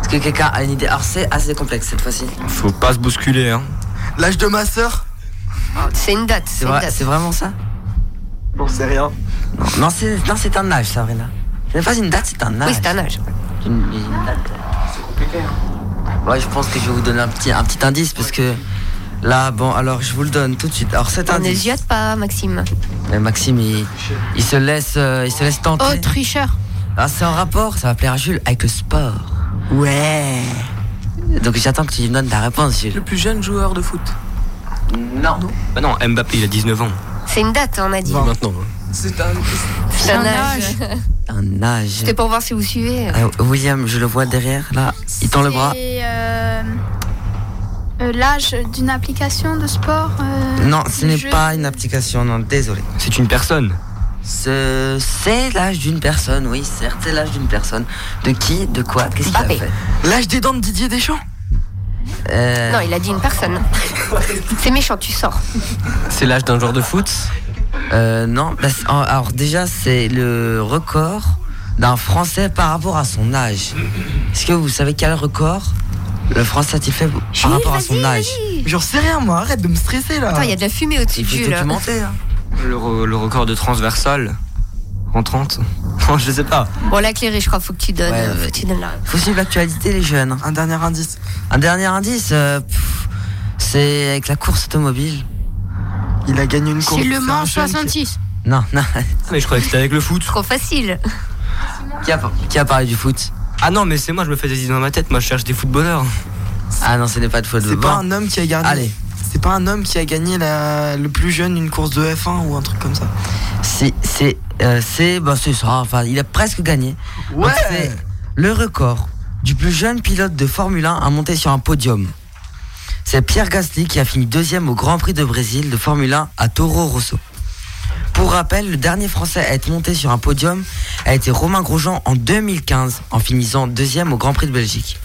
Speaker 13: Est-ce que quelqu'un a une idée Alors, c'est assez complexe cette fois-ci.
Speaker 5: Faut pas se bousculer, hein.
Speaker 3: L'âge de ma sœur
Speaker 2: C'est une date.
Speaker 13: C'est vrai-
Speaker 2: date.
Speaker 13: c'est vraiment ça
Speaker 3: Bon, c'est rien.
Speaker 13: Non, non, c'est non, c'est un âge, Sabrina. Ce n'est pas une date, c'est un âge.
Speaker 2: Oui, c'est un âge.
Speaker 13: Une, une date. C'est compliqué. Ouais, je pense que je vais vous donner un petit, un petit indice parce que là, bon, alors je vous le donne tout de suite. Alors cet
Speaker 2: On
Speaker 13: indice.
Speaker 2: n'hésite pas, Maxime.
Speaker 13: Mais Maxime, il, il se laisse, euh, il se laisse tenter.
Speaker 8: Oh, tricheur.
Speaker 13: Ah, c'est en rapport, ça va plaire à Jules, avec le sport. Ouais. Donc j'attends que tu me donnes ta réponse, Jules.
Speaker 12: Le plus jeune joueur de foot.
Speaker 13: Non.
Speaker 5: Bah non, Mbappé il a 19 ans.
Speaker 2: C'est une date, on a dit.
Speaker 6: Maintenant.
Speaker 12: C'est un.
Speaker 2: C'est un âge.
Speaker 13: Un âge.
Speaker 2: C'était pour voir si vous suivez.
Speaker 13: Ah, William, je le vois derrière, là. Il tend le bras.
Speaker 7: Euh, euh, l'âge d'une application de sport euh,
Speaker 13: Non, ce n'est pas une application, non, désolé.
Speaker 5: C'est une personne.
Speaker 13: Ce- C'est l'âge d'une personne, oui, certes, c'est l'âge d'une personne. De qui De quoi Qu'est-ce qu'il a fait
Speaker 3: L'âge des dents de Didier Deschamps
Speaker 13: Euh,
Speaker 2: Non, il a dit une personne. C'est méchant, tu sors.
Speaker 6: C'est l'âge d'un joueur de foot
Speaker 13: euh, non, bah, alors déjà, c'est le record d'un Français par rapport à son âge. Est-ce que vous savez quel record le Français a-t-il fait par rapport à son âge
Speaker 3: J'en sais rien, moi, arrête de me stresser là.
Speaker 2: Attends, il y a de la fumée au-dessus Jules.
Speaker 13: documenter. Hein.
Speaker 5: Le, re- le record de transversal en 30 Non, je sais pas.
Speaker 2: Bon, là, Cléry, je crois, faut que tu donnes,
Speaker 13: Ouais,
Speaker 2: euh,
Speaker 13: ouais.
Speaker 2: faut que tu donnes la
Speaker 13: Faut suivre l'actualité, les jeunes.
Speaker 3: Un dernier indice.
Speaker 13: Un dernier indice, euh, c'est avec la course automobile.
Speaker 3: Il a gagné une course.
Speaker 8: C'est le Mans
Speaker 3: jeune qui-
Speaker 8: 66.
Speaker 13: Non, non.
Speaker 5: Mais je croyais que c'était avec le foot.
Speaker 2: Trop facile.
Speaker 13: qui, a, qui a parlé du foot?
Speaker 5: Ah non, mais c'est moi, je me fais des idées dans ma tête. Moi, je cherche des footballeurs.
Speaker 13: Ah non, ce n'est pas de foot.
Speaker 3: C'est pas un homme qui a gagné.
Speaker 13: Allez.
Speaker 3: C'est pas un homme qui a gagné la- le plus jeune une course de F1 ou un truc comme ça.
Speaker 13: C'est, c'est, euh, c'est, bah, c'est ça. Enfin, il a presque gagné.
Speaker 3: Ouais.
Speaker 13: Donc, c'est le record du plus jeune pilote de Formule 1 à monter sur un podium. C'est Pierre Gasly qui a fini deuxième au Grand Prix de Brésil de Formule 1 à Toro Rosso. Pour rappel, le dernier Français à être monté sur un podium a été Romain Grosjean en 2015, en finissant deuxième au Grand Prix de Belgique.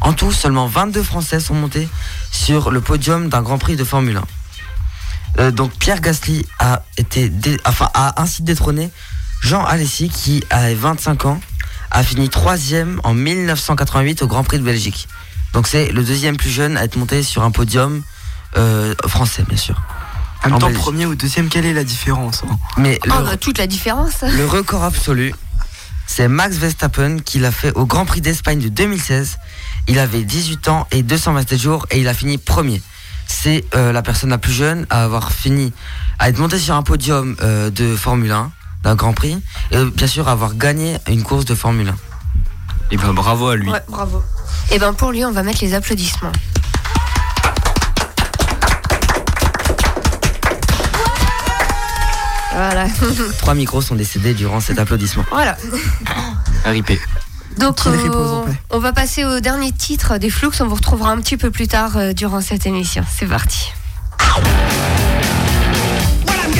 Speaker 13: En tout, seulement 22 Français sont montés sur le podium d'un Grand Prix de Formule 1. Euh, donc Pierre Gasly a été, enfin a ainsi détrôné Jean Alessi qui a 25 ans, a fini troisième en 1988 au Grand Prix de Belgique. Donc c'est le deuxième plus jeune à être monté sur un podium euh, français, bien sûr.
Speaker 3: En même temps,
Speaker 13: Belgique.
Speaker 3: premier ou deuxième, quelle est la différence hein
Speaker 13: Mais le,
Speaker 2: Oh, bah, toute la différence.
Speaker 13: le record absolu, c'est Max Verstappen qui l'a fait au Grand Prix d'Espagne de 2016. Il avait 18 ans et 227 jours et il a fini premier. C'est euh, la personne la plus jeune à avoir fini, à être monté sur un podium euh, de Formule 1, d'un Grand Prix, et euh, bien sûr avoir gagné une course de Formule 1.
Speaker 5: Et ben bravo à lui.
Speaker 2: Ouais, bravo. Et ben pour lui, on va mettre les applaudissements. Voilà.
Speaker 13: Trois micros sont décédés durant cet applaudissement.
Speaker 2: voilà.
Speaker 5: RIP.
Speaker 2: Donc,
Speaker 3: Qu'il repose en
Speaker 2: euh, on va passer au dernier titre des Flux. On vous retrouvera un petit peu plus tard euh, durant cette émission. C'est parti.
Speaker 14: When I'm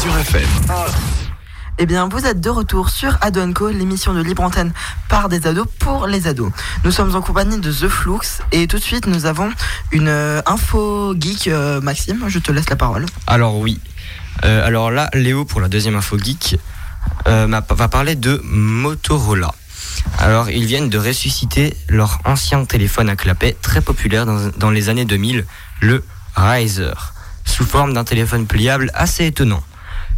Speaker 1: Azure FM.
Speaker 3: Eh bien, vous êtes de retour sur Ado Co, l'émission de libre antenne par des ados pour les ados. Nous sommes en compagnie de The Flux et tout de suite nous avons une euh, info geek. euh, Maxime, je te laisse la parole.
Speaker 5: Alors oui. Euh, alors là, Léo, pour la deuxième info geek, euh, va parler de Motorola. Alors, ils viennent de ressusciter leur ancien téléphone à clapet très populaire dans, dans les années 2000, le Riser, sous forme d'un téléphone pliable assez étonnant.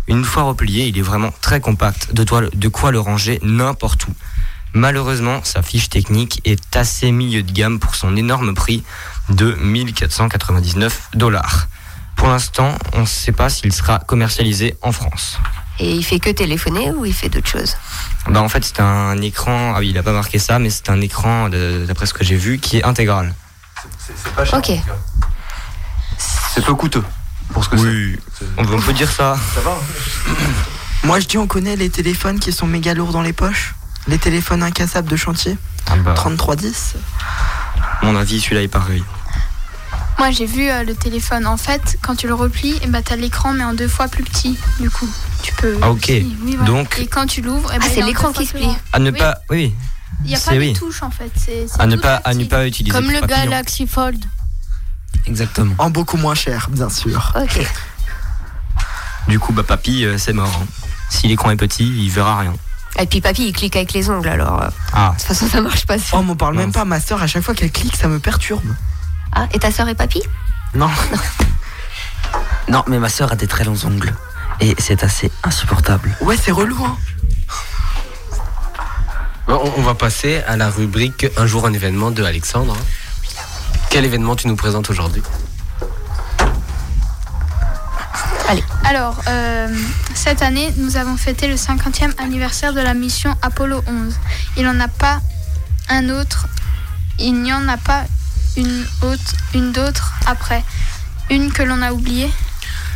Speaker 5: Une fois replié, il est vraiment très compact, de, toi- de quoi le ranger n'importe où. Malheureusement, sa fiche technique est assez milieu de gamme pour son énorme prix de 1499 dollars. Pour l'instant, on ne sait pas s'il sera commercialisé en France.
Speaker 2: Et il fait que téléphoner ou il fait d'autres choses?
Speaker 5: Bah en fait c'est un écran, ah oui il a pas marqué ça, mais c'est un écran d'après ce que j'ai vu qui est intégral.
Speaker 9: C'est pas cher.
Speaker 2: Ok.
Speaker 9: C'est peu coûteux pour ce que
Speaker 5: oui, on peut, on peut dire ça.
Speaker 9: Ça va
Speaker 3: Moi, je dis, on connaît les téléphones qui sont méga lourds dans les poches. Les téléphones incassables de chantier.
Speaker 5: Ah bah,
Speaker 3: 3310.
Speaker 5: à mon avis celui-là est pareil.
Speaker 7: Moi, j'ai vu euh, le téléphone. En fait, quand tu le replies, eh ben, tu as l'écran, mais en deux fois plus petit. Du coup, tu peux.
Speaker 5: Ah, ok.
Speaker 7: Oui, voilà.
Speaker 5: Donc-
Speaker 7: Et quand tu l'ouvres, eh ben,
Speaker 2: Ah,
Speaker 7: il
Speaker 2: c'est l'écran qui se plie.
Speaker 5: À ne
Speaker 7: Oui.
Speaker 5: pas, oui,
Speaker 7: Il n'y a
Speaker 5: c'est
Speaker 7: pas
Speaker 5: oui.
Speaker 7: de touche en fait. C'est
Speaker 5: à ne pas,
Speaker 7: très
Speaker 5: à ne
Speaker 7: petit.
Speaker 5: pas utiliser.
Speaker 8: Comme le
Speaker 5: papillon.
Speaker 8: Galaxy Fold.
Speaker 5: Exactement.
Speaker 3: En beaucoup moins cher, bien sûr.
Speaker 2: Ok.
Speaker 5: Du coup bah papy euh, c'est mort. hein. Si l'écran est petit, il verra rien.
Speaker 2: Et puis papy, il clique avec les ongles alors. euh,
Speaker 5: Ah.
Speaker 2: De toute façon, ça marche pas.
Speaker 3: Oh, m'en parle même
Speaker 5: Mince.
Speaker 3: pas. Ma soeur, à chaque fois qu'elle clique, ça me perturbe.
Speaker 2: Ah, et ta soeur est papy?
Speaker 3: Non.
Speaker 13: Non, mais ma soeur a des très longs ongles. Et c'est assez insupportable.
Speaker 3: Ouais, c'est relou, hein.
Speaker 6: On, on va passer à la rubrique Un jour un événement de Alexandre. Quel événement tu nous présentes aujourd'hui?
Speaker 7: Alors, euh, cette année, nous avons fêté le 50e anniversaire de la mission Apollo 11. Il n'en a pas un autre, il n'y en a pas une autre, une d'autre après. Une que l'on a oubliée?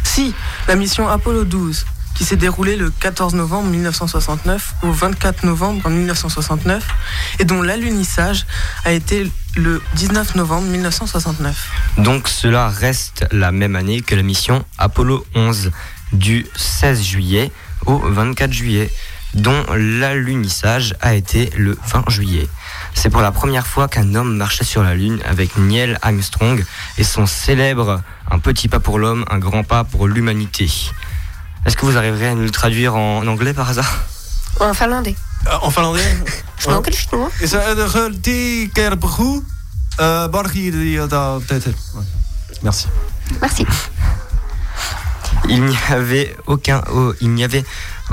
Speaker 12: Si, la mission Apollo 12, qui s'est déroulée le 14 novembre 1969 au 24 novembre 1969, et dont l'alunissage a été le 19 novembre 1969.
Speaker 5: Donc cela reste la même année que la mission Apollo 11 du 16 juillet au 24 juillet, dont l'alunissage a été le 20 juillet. C'est pour la première fois qu'un homme marchait sur la Lune avec Neil Armstrong et son célèbre Un petit pas pour l'homme, un grand pas pour l'humanité. Est-ce que vous arriverez à nous le traduire en anglais par hasard?
Speaker 2: En finlandais
Speaker 9: Euh, En finlandais?
Speaker 2: Snorkelschnoor.
Speaker 9: Is een die keer begoe? Eh, Borgi, die dat. Merci.
Speaker 2: Merci.
Speaker 5: Il n'y avait aucun, oh, il n'y avait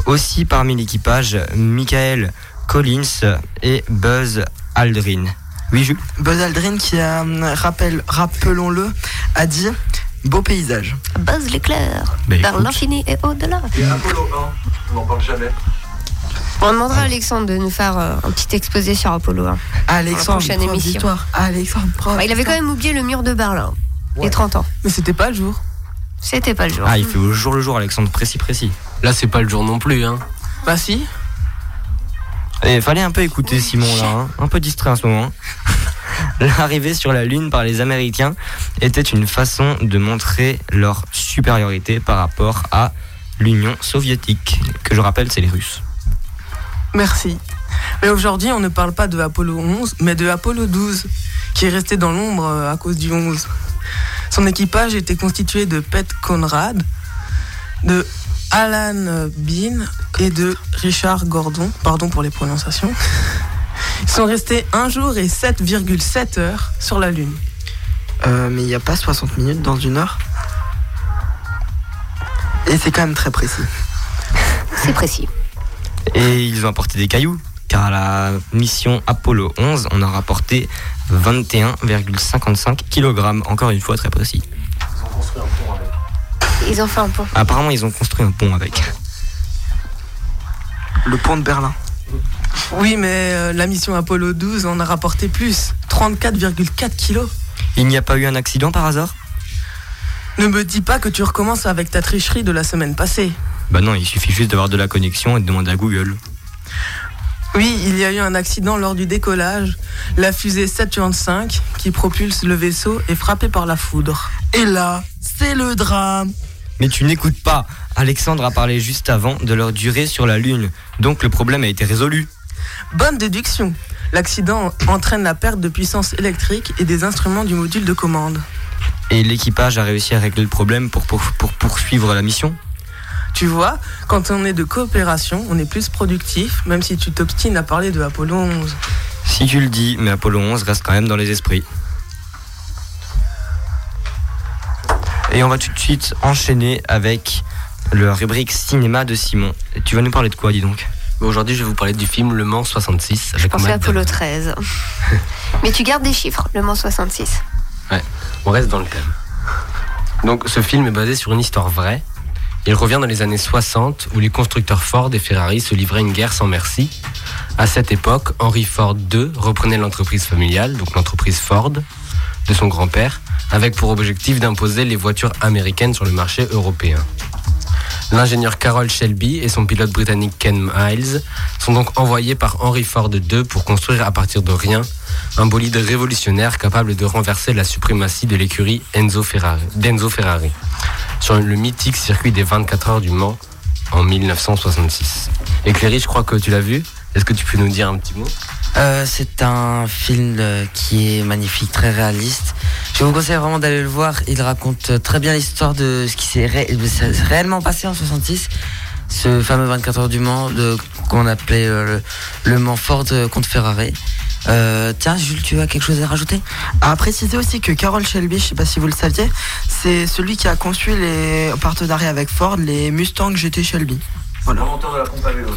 Speaker 5: aussi parmi l'équipage Michael Collins et Buzz Aldrin. Oui, Jules?
Speaker 3: Buzz Aldrin qui a, hum, rappel, rappelons-le, a dit beau paysage.
Speaker 2: Buzz l'éclair.
Speaker 5: Bah,
Speaker 2: vers
Speaker 5: écoute.
Speaker 2: l'infini et au-delà.
Speaker 9: Et Apollo 1, on n'en parle jamais.
Speaker 2: On demandera à Alexandre de nous faire euh, un petit exposé sur Apollo 1.
Speaker 3: Alexandre,
Speaker 2: prochaine émission.
Speaker 3: Alexandre, prof.
Speaker 2: Bah, il avait quand même oublié le mur de Berlin. Les 30 ans.
Speaker 12: Mais c'était pas le jour.
Speaker 2: C'était pas le jour.
Speaker 5: Ah, il fait au jour le jour, Alexandre, précis, précis.
Speaker 6: Là, c'est pas le jour non plus. Hein.
Speaker 12: Bah si,
Speaker 5: Il fallait un peu écouter Simon là, hein. un peu distrait en ce moment. L'arrivée sur la Lune par les Américains était une façon de montrer leur supériorité par rapport à l'Union soviétique, que je rappelle, c'est les Russes.
Speaker 12: merci. Mais aujourd'hui, on ne parle pas de Apollo 11, mais de Apollo 12, qui est resté dans l'ombre euh, à cause du 11. Son équipage était constitué de Pete Conrad, de Alan Bean et de Richard Gordon, pardon pour les prononciations. Ils sont restés un jour et 7,7 heures sur la Lune.
Speaker 3: Euh, mais il n'y a pas 60 minutes dans une heure? Et c'est quand même très précis.
Speaker 2: C'est précis.
Speaker 5: Et ils ont apporté des cailloux, car à la mission Apollo 11, on a rapporté 21,55 kg, encore une fois très précis.
Speaker 2: Ils ont fait un pont.
Speaker 5: Apparemment, ils ont construit un pont avec.
Speaker 3: Le pont de Berlin.
Speaker 12: Oui, mais euh, la mission Apollo 12 en a rapporté plus, 34,4 kilos.
Speaker 5: Il n'y a pas eu un accident par hasard?
Speaker 12: Ne me dis pas que tu recommences avec ta tricherie de la semaine passée.
Speaker 5: Bah non, il suffit juste d'avoir de la connexion et de demander à Google.
Speaker 12: Oui, il y a eu un accident lors du décollage. La fusée Saturn V, qui propulse le vaisseau, est frappée par la foudre.
Speaker 3: Et là, c'est le drame.
Speaker 5: Mais tu n'écoutes pas. Alexandre a parlé juste avant de leur durée sur la Lune. Donc le problème a été résolu.
Speaker 12: Bonne déduction. L'accident entraîne la perte de puissance électrique et des instruments du module de commande.
Speaker 5: Et l'équipage a réussi à régler le problème pour, pour, pour poursuivre la mission?
Speaker 12: Tu vois, quand on est de coopération, on est plus productif, même si tu t'obstines à parler de Apollo 11.
Speaker 5: Si tu le dis, mais Apollo 11 reste quand même dans les esprits. Et on va tout de suite enchaîner avec le rubrique cinéma de Simon. Tu vas nous parler de quoi, dis donc?
Speaker 6: Aujourd'hui, je vais vous parler du film Le Mans 66.
Speaker 2: Je
Speaker 6: avec
Speaker 2: pensais
Speaker 6: Matt
Speaker 2: Apollo
Speaker 6: Damon.
Speaker 2: 13. Mais tu gardes des chiffres, le Mans 66.
Speaker 6: Ouais, on reste dans le thème. Donc, ce film est basé sur une histoire vraie. Il revient dans les années 60 où les constructeurs Ford et Ferrari se livraient une guerre sans merci. À cette époque, Henry Ford II reprenait l'entreprise familiale, donc l'entreprise Ford, de son grand-père, avec pour objectif d'imposer les voitures américaines sur le marché européen. L'ingénieur Carroll Shelby et son pilote britannique Ken Miles sont donc envoyés par Henry Ford II pour construire à partir de rien un bolide révolutionnaire capable de renverser la suprématie de l'écurie d'Enzo Ferrari sur le mythique circuit des 24 heures du Mans en 1966. Et je crois que tu l'as vu. Est-ce que tu peux nous dire un petit mot?
Speaker 13: Euh, c'est un film euh, qui est magnifique, très réaliste. Je vous conseille vraiment d'aller le voir. Il raconte euh, très bien l'histoire de ce qui s'est ré- réellement passé en 66. Ce fameux 24 heures du Mans qu'on appelait euh, le, le Mans Ford contre Ferrari. Euh, tiens, Jules, tu as quelque chose à rajouter?
Speaker 3: À préciser aussi que Carroll Shelby, je sais pas si vous le saviez, c'est celui qui a conçu les en partenariat avec Ford les Mustang GT Shelby. Voilà.
Speaker 5: de la pompe à vélo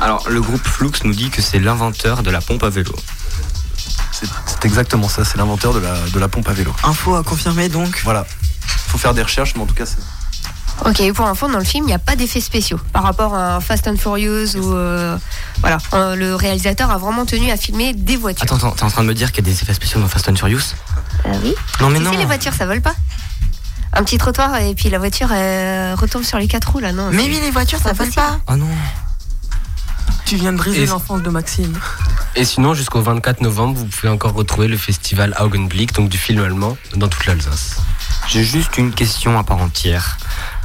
Speaker 5: Alors, le groupe Flux nous dit que c'est l'inventeur de la pompe à vélo.
Speaker 10: C'est exactement ça, c'est l'inventeur de la, de la pompe à vélo.
Speaker 3: Info à confirmer donc.
Speaker 10: Voilà. Faut faire des recherches, mais en tout cas, c'est.
Speaker 2: Ok, pour info, dans le film, il n'y a pas d'effets spéciaux par rapport à un Fast and Furious ou euh, voilà, Euh, le réalisateur a vraiment tenu à filmer des voitures.
Speaker 5: Attends, attends, t'es en train de me dire qu'il y a des effets spéciaux dans Fast and Furious
Speaker 2: Euh, oui.
Speaker 5: Non, mais
Speaker 2: tu
Speaker 5: non
Speaker 2: sais, les voitures, ça vole pas. Un petit trottoir et puis la voiture elle retombe sur les quatre roues là, non
Speaker 3: Mais oui, les voitures, ça vole pas.
Speaker 5: Oh non
Speaker 12: Tu viens de briser l'enfance de Maxime.
Speaker 6: Et sinon, jusqu'au 24 novembre, vous pouvez encore retrouver le festival Augenblick, donc du film allemand, dans toute l'Alsace.
Speaker 5: J'ai juste une question à part entière.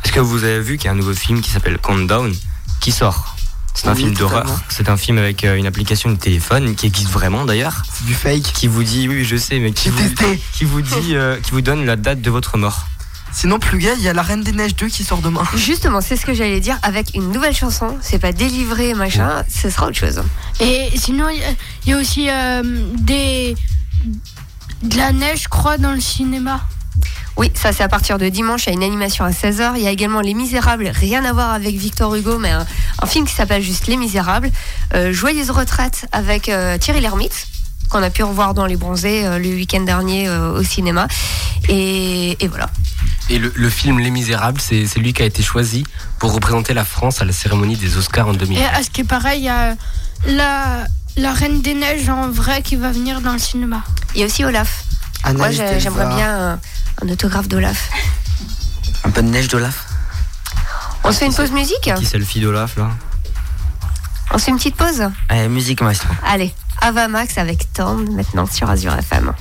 Speaker 5: Est-ce que vous avez vu qu'il y a un nouveau film qui s'appelle Countdown qui sort? C'est un
Speaker 3: Oui,
Speaker 5: film d'horreur. C'est un film avec euh, une application de téléphone qui existe vraiment d'ailleurs.
Speaker 3: C'est du fake.
Speaker 5: Qui vous dit, oui, je sais, mais vous, qui vous dit, euh, qui vous donne la date de votre mort.
Speaker 3: Sinon, plus gay, il y a la Reine des Neiges 2 qui sort demain.
Speaker 2: Justement, c'est ce que j'allais dire avec une nouvelle chanson. C'est pas délivré machin, ce sera autre chose.
Speaker 8: Et sinon, il y a- il y, a aussi euh, des de la neige, je crois, dans le cinéma.
Speaker 2: Oui, ça c'est à partir de dimanche, il y a une animation à 16h. Il y a également Les Misérables, rien à voir avec Victor Hugo, mais un, un film qui s'appelle juste Les Misérables. Euh, Joyeuse retraite avec euh, Thierry Lhermitte, qu'on a pu revoir dans Les Bronzés euh, le week-end dernier euh, au cinéma. Et, et voilà.
Speaker 6: Et le, le film Les Misérables, c'est c'est lui qui a été choisi pour représenter la France à la cérémonie des Oscars en 2000.
Speaker 8: Et à ce qui est pareil, il y a la, la Reine des Neiges en vrai qui va venir dans le cinéma.
Speaker 2: Il y a aussi Olaf. Moi j'ai- j'aimerais bien un, un autographe d'Olaf.
Speaker 13: Un peu de neige d'Olaf
Speaker 2: On se fait une pause musique
Speaker 5: Qui c'est le fille d'Olaf là?
Speaker 2: On se fait une petite pause
Speaker 13: Allez, musique maestro.
Speaker 2: Allez, Ava Max avec Tom maintenant sur Azure FM.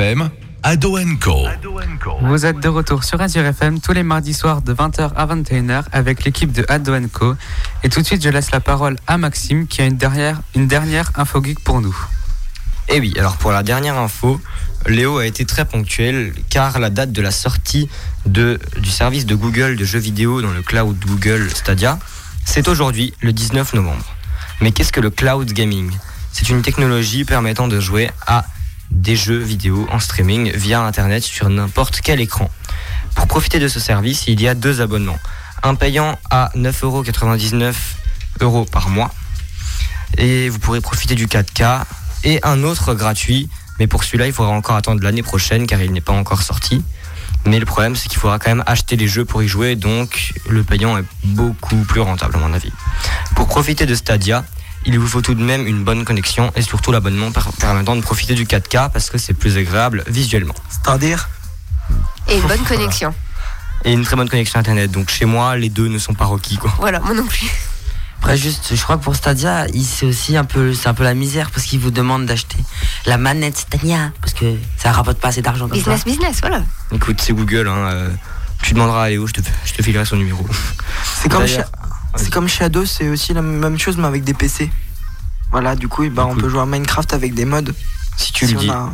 Speaker 1: FM, Ado Co.
Speaker 4: Vous êtes de retour sur Azure FM tous les mardis soirs de 20h à 21h avec l'équipe de Ado Co. Et tout de suite, je laisse la parole à Maxime qui a une dernière, une dernière info geek pour nous.
Speaker 5: Et Eh oui, alors pour la dernière info, Léo a été très ponctuel car la date de la sortie de, du service de Google de jeux vidéo dans le cloud Google Stadia, c'est aujourd'hui, le 19 novembre. Mais qu'est-ce que le cloud gaming? C'est une technologie permettant de jouer à des jeux vidéo en streaming via Internet sur n'importe quel écran. Pour profiter de ce service, il y a deux abonnements. Un payant à 9,99€ euros par mois et vous pourrez profiter du 4K et un autre gratuit mais pour celui-là il faudra encore attendre l'année prochaine car il n'est pas encore sorti mais le problème c'est qu'il faudra quand même acheter les jeux pour y jouer donc le payant est beaucoup plus rentable à mon avis pour profiter de Stadia il vous faut tout de même une bonne connexion et surtout l'abonnement per- permettant de profiter du 4K parce que c'est plus agréable visuellement
Speaker 3: C'est-à-dire?
Speaker 2: Et une bonne connexion.
Speaker 5: et une très bonne connexion internet donc chez moi les deux ne sont pas requis quoi
Speaker 2: Voilà, moi non plus.
Speaker 13: Après juste, je crois que pour Stadia, c'est aussi un peu, c'est un peu la misère parce qu'ils vous demandent d'acheter la manette Stadia parce que ça rapporte pas assez d'argent
Speaker 2: Business,
Speaker 13: ça.
Speaker 2: business, voilà.
Speaker 5: écoute c'est Google hein, euh, tu demanderas à Léo je te, je te filerai son numéro
Speaker 3: C'est comme,
Speaker 5: D'ailleurs-
Speaker 3: Sha- c'est comme Shadow, c'est aussi la même chose mais avec des PC. Voilà, du coup, eh ben, on peut jouer à Minecraft avec des mods.
Speaker 5: Si tu le
Speaker 3: on
Speaker 5: dis.
Speaker 3: a-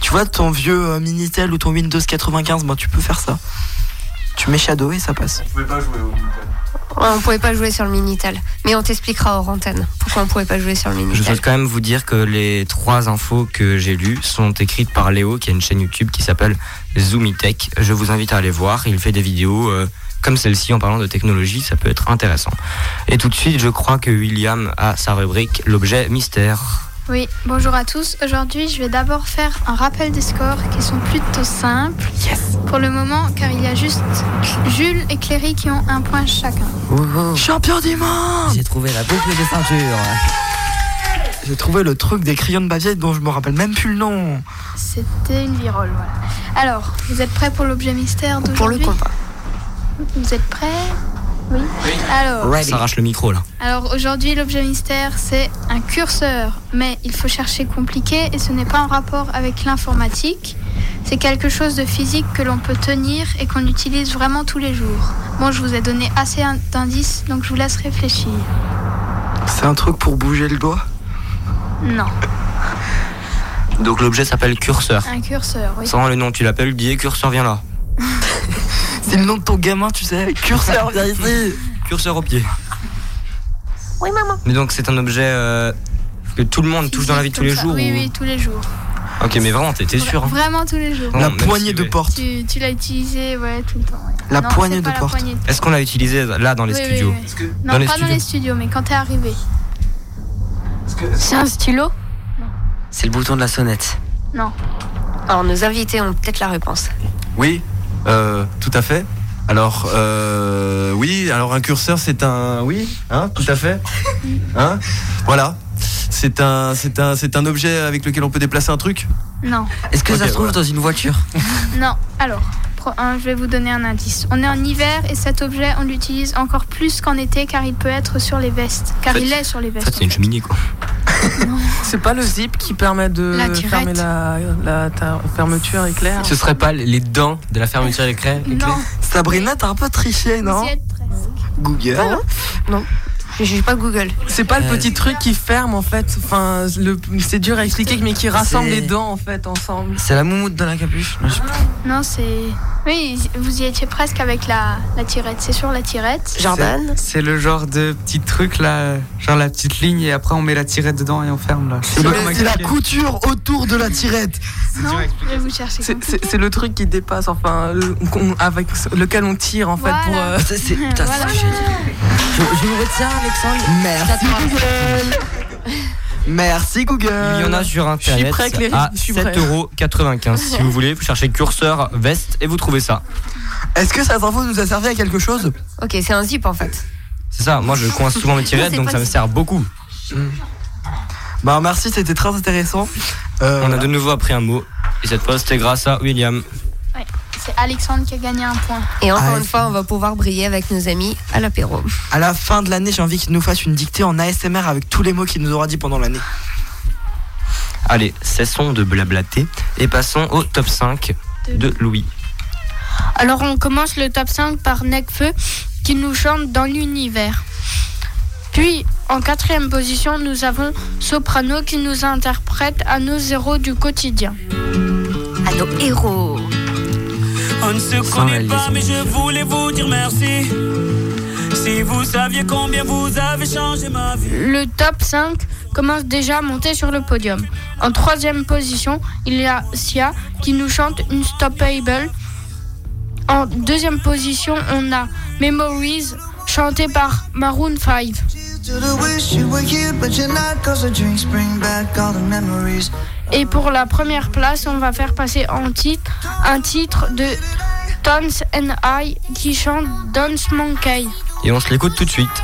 Speaker 3: Tu vois, ton vieux euh, Minitel ou ton Windows 95, ben, tu peux faire ça. Tu mets Shadow et ça passe.
Speaker 9: Vous pouvez pas jouer au
Speaker 2: Ouais, on pouvait pas jouer sur le Minitel. Mais on t'expliquera hors antenne pourquoi on pouvait pas jouer sur le
Speaker 5: Je
Speaker 2: Minitel.
Speaker 5: souhaite quand même vous dire que les trois infos que j'ai lues sont écrites par Léo, qui a une chaîne YouTube qui s'appelle Zoomitech. Je vous invite à aller voir. Il fait des vidéos euh, comme celle-ci en parlant de technologie. Ça peut être intéressant. Et tout de suite, je crois que William a sa rubrique l'objet mystère.
Speaker 7: Oui, bonjour à tous. Aujourd'hui, je vais d'abord faire un rappel des scores qui sont plutôt simples pour le moment, car il y a juste Jules et Cléry qui ont un point chacun.
Speaker 3: Champion du monde
Speaker 13: J'ai trouvé la boucle des ceintures.
Speaker 3: J'ai trouvé le truc des crayons de Bavière dont je me rappelle même plus le nom.
Speaker 7: C'était une virole, voilà. Alors, vous êtes prêts pour l'objet mystère d'aujourd'hui
Speaker 2: Pour le compas.
Speaker 7: Vous êtes prêts Oui. Alors,
Speaker 5: Ça arrache le micro là.
Speaker 7: alors aujourd'hui, l'objet mystère, c'est un curseur. Mais il faut chercher compliqué et ce n'est pas en rapport avec l'informatique. C'est quelque chose de physique que l'on peut tenir et qu'on utilise vraiment tous les jours. Bon, je vous ai donné assez d'indices, donc je vous laisse réfléchir.
Speaker 3: C'est un truc pour bouger le doigt?
Speaker 7: Non,
Speaker 5: Donc l'objet s'appelle curseur.
Speaker 7: un curseur, oui.
Speaker 5: Sans le nom, tu l'appelles, dis curseur viens là.
Speaker 3: C'est le nom de ton gamin, tu sais. Curseur, viens ici.
Speaker 5: Curseur au pied.
Speaker 2: Oui, maman.
Speaker 5: Mais donc c'est un objet euh, que tout le monde touche dans la vie de tous les
Speaker 7: ça.
Speaker 5: jours.
Speaker 7: Oui,
Speaker 5: ou-
Speaker 7: oui, tous les jours.
Speaker 5: Ok, mais vraiment, t'es t'es sûr hein
Speaker 7: Vraiment tous les jours.
Speaker 3: La
Speaker 5: même
Speaker 3: poignée
Speaker 5: si,
Speaker 3: de
Speaker 5: ouais.
Speaker 3: porte.
Speaker 7: Tu, tu l'as utilisé, ouais, tout le temps. ouais.
Speaker 3: La
Speaker 7: Non,
Speaker 3: poignée
Speaker 7: c'est
Speaker 3: de
Speaker 7: pas la
Speaker 3: porte.
Speaker 7: poignée de-
Speaker 5: Est-ce qu'on l'a utilisé là dans les
Speaker 7: Oui, oui,
Speaker 5: studios
Speaker 7: oui. Non,
Speaker 5: Dans les
Speaker 7: pas dans
Speaker 5: studios.
Speaker 7: les studios, mais quand t'es arrivé.
Speaker 8: C'est un stylo
Speaker 13: C'est le bouton de la sonnette.
Speaker 7: Non.
Speaker 2: Alors, nos invités ont peut-être la réponse.
Speaker 9: Oui, euh, tout à fait. Alors, euh, oui, alors un curseur, c'est un. Oui, hein, tout à fait. Hein Voilà. C'est un, c'est un, c'est un objet avec lequel on peut déplacer un truc?
Speaker 7: Non.
Speaker 13: Est-ce que ça se trouve
Speaker 9: voilà.
Speaker 13: dans une voiture?
Speaker 7: Non. Alors, pro- hein, je vais vous donner un indice. On est en hiver et cet objet, on l'utilise encore plus qu'en été car il peut être sur les vestes. Car
Speaker 5: En fait-
Speaker 7: il est sur les
Speaker 5: En
Speaker 7: vestes.
Speaker 5: fait, c'est une cheminée quoi.
Speaker 12: C'est pas le zip qui permet de
Speaker 7: La
Speaker 12: fermer la, la ta- fermeture éclair
Speaker 6: Ce serait pas les dents de la fermeture éclair
Speaker 7: Non.
Speaker 3: Sabrina, t'as un peu triché, non. Google.
Speaker 2: Non. Je juge pas Google.
Speaker 12: C'est pas le
Speaker 13: Euh,
Speaker 12: petit truc qui ferme en fait. Enfin, le- c'est dur à expliquer, mais qui rassemble les dents en fait ensemble.
Speaker 13: C'est la moumoute dans la capuche Non, je sais pas.
Speaker 7: Non, c'est. Oui, vous y étiez presque avec la, la tirette. C'est sur la tirette.
Speaker 2: Jordan?
Speaker 4: C'est le genre de petit truc là, genre la petite ligne et après on met la tirette dedans et on ferme là.
Speaker 3: C'est la couture autour de la tirette.
Speaker 7: Non, je vais vous chercher.
Speaker 12: C'est- le truc qui dépasse, enfin, le- avec lequel on tire en fait pour.
Speaker 7: Voilà.
Speaker 12: euh,
Speaker 13: C'est- c'est- Alexandre.
Speaker 3: Merci Google. Merci Google.
Speaker 5: Il y en a sur internet à
Speaker 12: je suis prêt.
Speaker 5: 7,95€. si vous voulez, vous cherchez curseur veste et vous trouvez ça.
Speaker 3: Est-ce que cette info nous a servi à quelque chose?
Speaker 2: Ok, c'est un zip en fait.
Speaker 5: C'est ça, moi je coince souvent mes tirettes donc ça me sert beaucoup.
Speaker 3: Bah merci, c'était très intéressant. Euh,
Speaker 5: On a de nouveau appris un mot et cette fois c'était grâce à William.
Speaker 7: C'est Alexandre qui a gagné un point.
Speaker 2: Et encore
Speaker 3: Ah,
Speaker 2: une fois, on va pouvoir briller avec nos amis à l'apéro.
Speaker 3: À la fin de l'année, j'ai envie qu'il nous fasse une dictée en ASMR avec tous les mots qu'il nous aura dit pendant l'année.
Speaker 15: Allez, cessons de blablater et passons au top 5 de Louis.
Speaker 8: Alors on commence le top 5 par Necfeu qui nous chante dans l'univers. Puis en quatrième position nous avons Soprano qui nous interprète à nos héros du quotidien.
Speaker 2: À nos héros.
Speaker 16: On ne se connaît pas, mais je voulais vous dire merci. Si vous saviez combien vous avez changé ma vie.
Speaker 8: Le top 5 commence déjà à monter sur le podium. En troisième position, il y a Sia qui nous chante Unstoppable. En deuxième position, on a Memories chanté par Maroon 5.
Speaker 1: To the wish you were here, but you're not. Cause the drinks bring back all the memories.
Speaker 8: Et pour la première place, on va faire passer en titre un titre de Tones and I qui chante Dance Monkey.
Speaker 15: Et on se l'écoute tout de suite.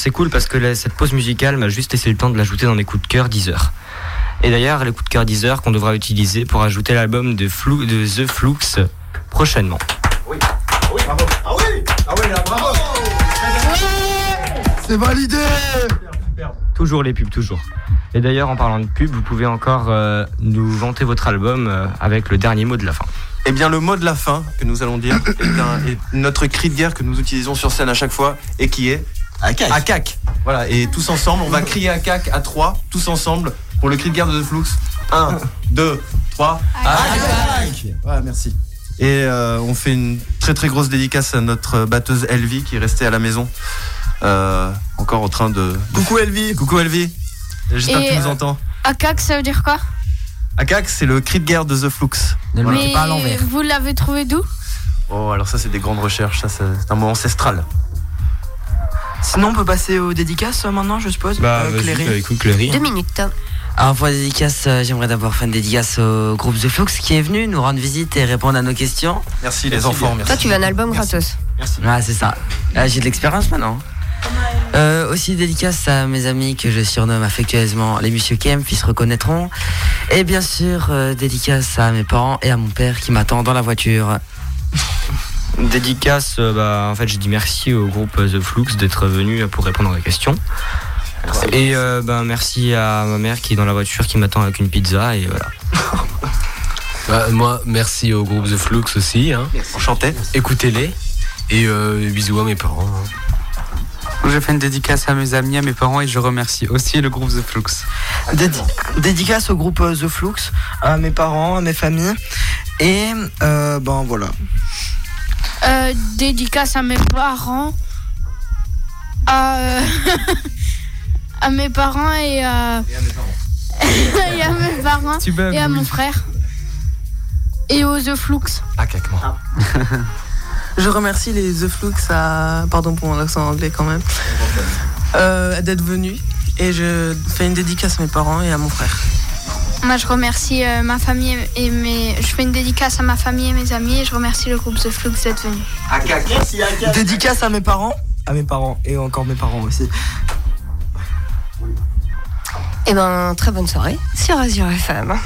Speaker 15: C'est cool parce que la- cette pause musicale m'a juste laissé le temps de l'ajouter dans les coups de cœur 10 heures. Et d'ailleurs, les coups de cœur 10 heures qu'on devra utiliser pour ajouter l'album de, Flou- de The Flux prochainement.
Speaker 10: Ah oui Ah oui, là, bravo
Speaker 3: C'est validé
Speaker 15: Toujours les pubs, toujours. Et d'ailleurs, en parlant de pubs, vous pouvez encore euh, nous vanter votre album euh, avec le dernier mot de la fin.
Speaker 9: Eh bien, le mot de la fin que nous allons dire est, un- est notre cri de guerre que nous utilisons sur scène à chaque fois et qui est
Speaker 10: Acac.
Speaker 9: Acac. Voilà, et tous ensemble, on va crier Acac à 3, tous ensemble, pour le cri de guerre de The Flux. 1, 2, 3.
Speaker 10: Acac
Speaker 9: Ouais, merci. Et euh, on fait une très très grosse dédicace à notre batteuse Elvie qui est restée à la maison. Euh, encore en train de.
Speaker 12: Coucou Elvie.
Speaker 9: Coucou Elvie. J'espère que tu nous
Speaker 8: euh,
Speaker 9: entends.
Speaker 8: Akak, ça veut dire quoi?
Speaker 9: Acac, c'est le cri de guerre de The Flux. Voilà.
Speaker 8: Mais vous l'avez trouvé d'où?
Speaker 9: Oh, alors ça, c'est des grandes recherches. Ça, c'est c'est un mot ancestral.
Speaker 3: Sinon, on peut passer aux dédicaces euh, maintenant, je suppose.
Speaker 15: Bah,
Speaker 3: Euh, Cléry.
Speaker 15: bah, écoute, Cléry.
Speaker 2: Deux minutes.
Speaker 13: Alors pour la dédicace, euh, j'aimerais d'abord faire une dédicace au groupe The Flux qui est venu nous rendre visite et répondre à nos questions.
Speaker 9: Merci les enfants, merci.
Speaker 2: Toi, tu veux un album gratos.
Speaker 13: Ouais, c'est ça. Là, j'ai de l'expérience maintenant. Euh, aussi dédicace à mes amis que je surnomme affectueusement les Monsieur Kemp, ils se reconnaîtront. Et bien sûr, euh, dédicace à mes parents et à mon père qui m'attend dans la voiture.
Speaker 15: Dédicace, euh, bah, en fait, je dis merci au groupe The Flux d'être venu pour répondre à la question. Et euh, ben, merci à ma mère qui est dans la voiture qui m'attend avec une pizza et voilà.
Speaker 6: Bah, moi, merci au groupe The Flux aussi. Hein.
Speaker 9: Enchanté.
Speaker 6: Écoutez-les. Et euh, bisous à mes parents. hein.
Speaker 4: Je fais une dédicace à mes amis, à mes parents et je remercie aussi le groupe The Flux.
Speaker 3: Dédi- dédicace au groupe The Flux, à mes parents, à mes familles. Et euh, ben voilà.
Speaker 8: Euh, dédicace à mes parents, à, euh, à mes parents et à, et à mes parents
Speaker 4: Tu bugs,
Speaker 8: et à mon frère et aux The Flux.
Speaker 6: Acac, moi.
Speaker 12: Je remercie les The Flux à, pardon pour mon accent anglais quand même, euh, d'être venus. Et je fais une dédicace à mes parents et à mon frère.
Speaker 7: Moi, je remercie euh, ma famille et mes. Je fais une dédicace à ma famille et mes amis et je remercie le groupe The Flux d'être venu.
Speaker 3: Dédicace à mes parents, à mes parents et encore mes parents aussi.
Speaker 2: Eh ben, très bonne soirée sur Azure FM.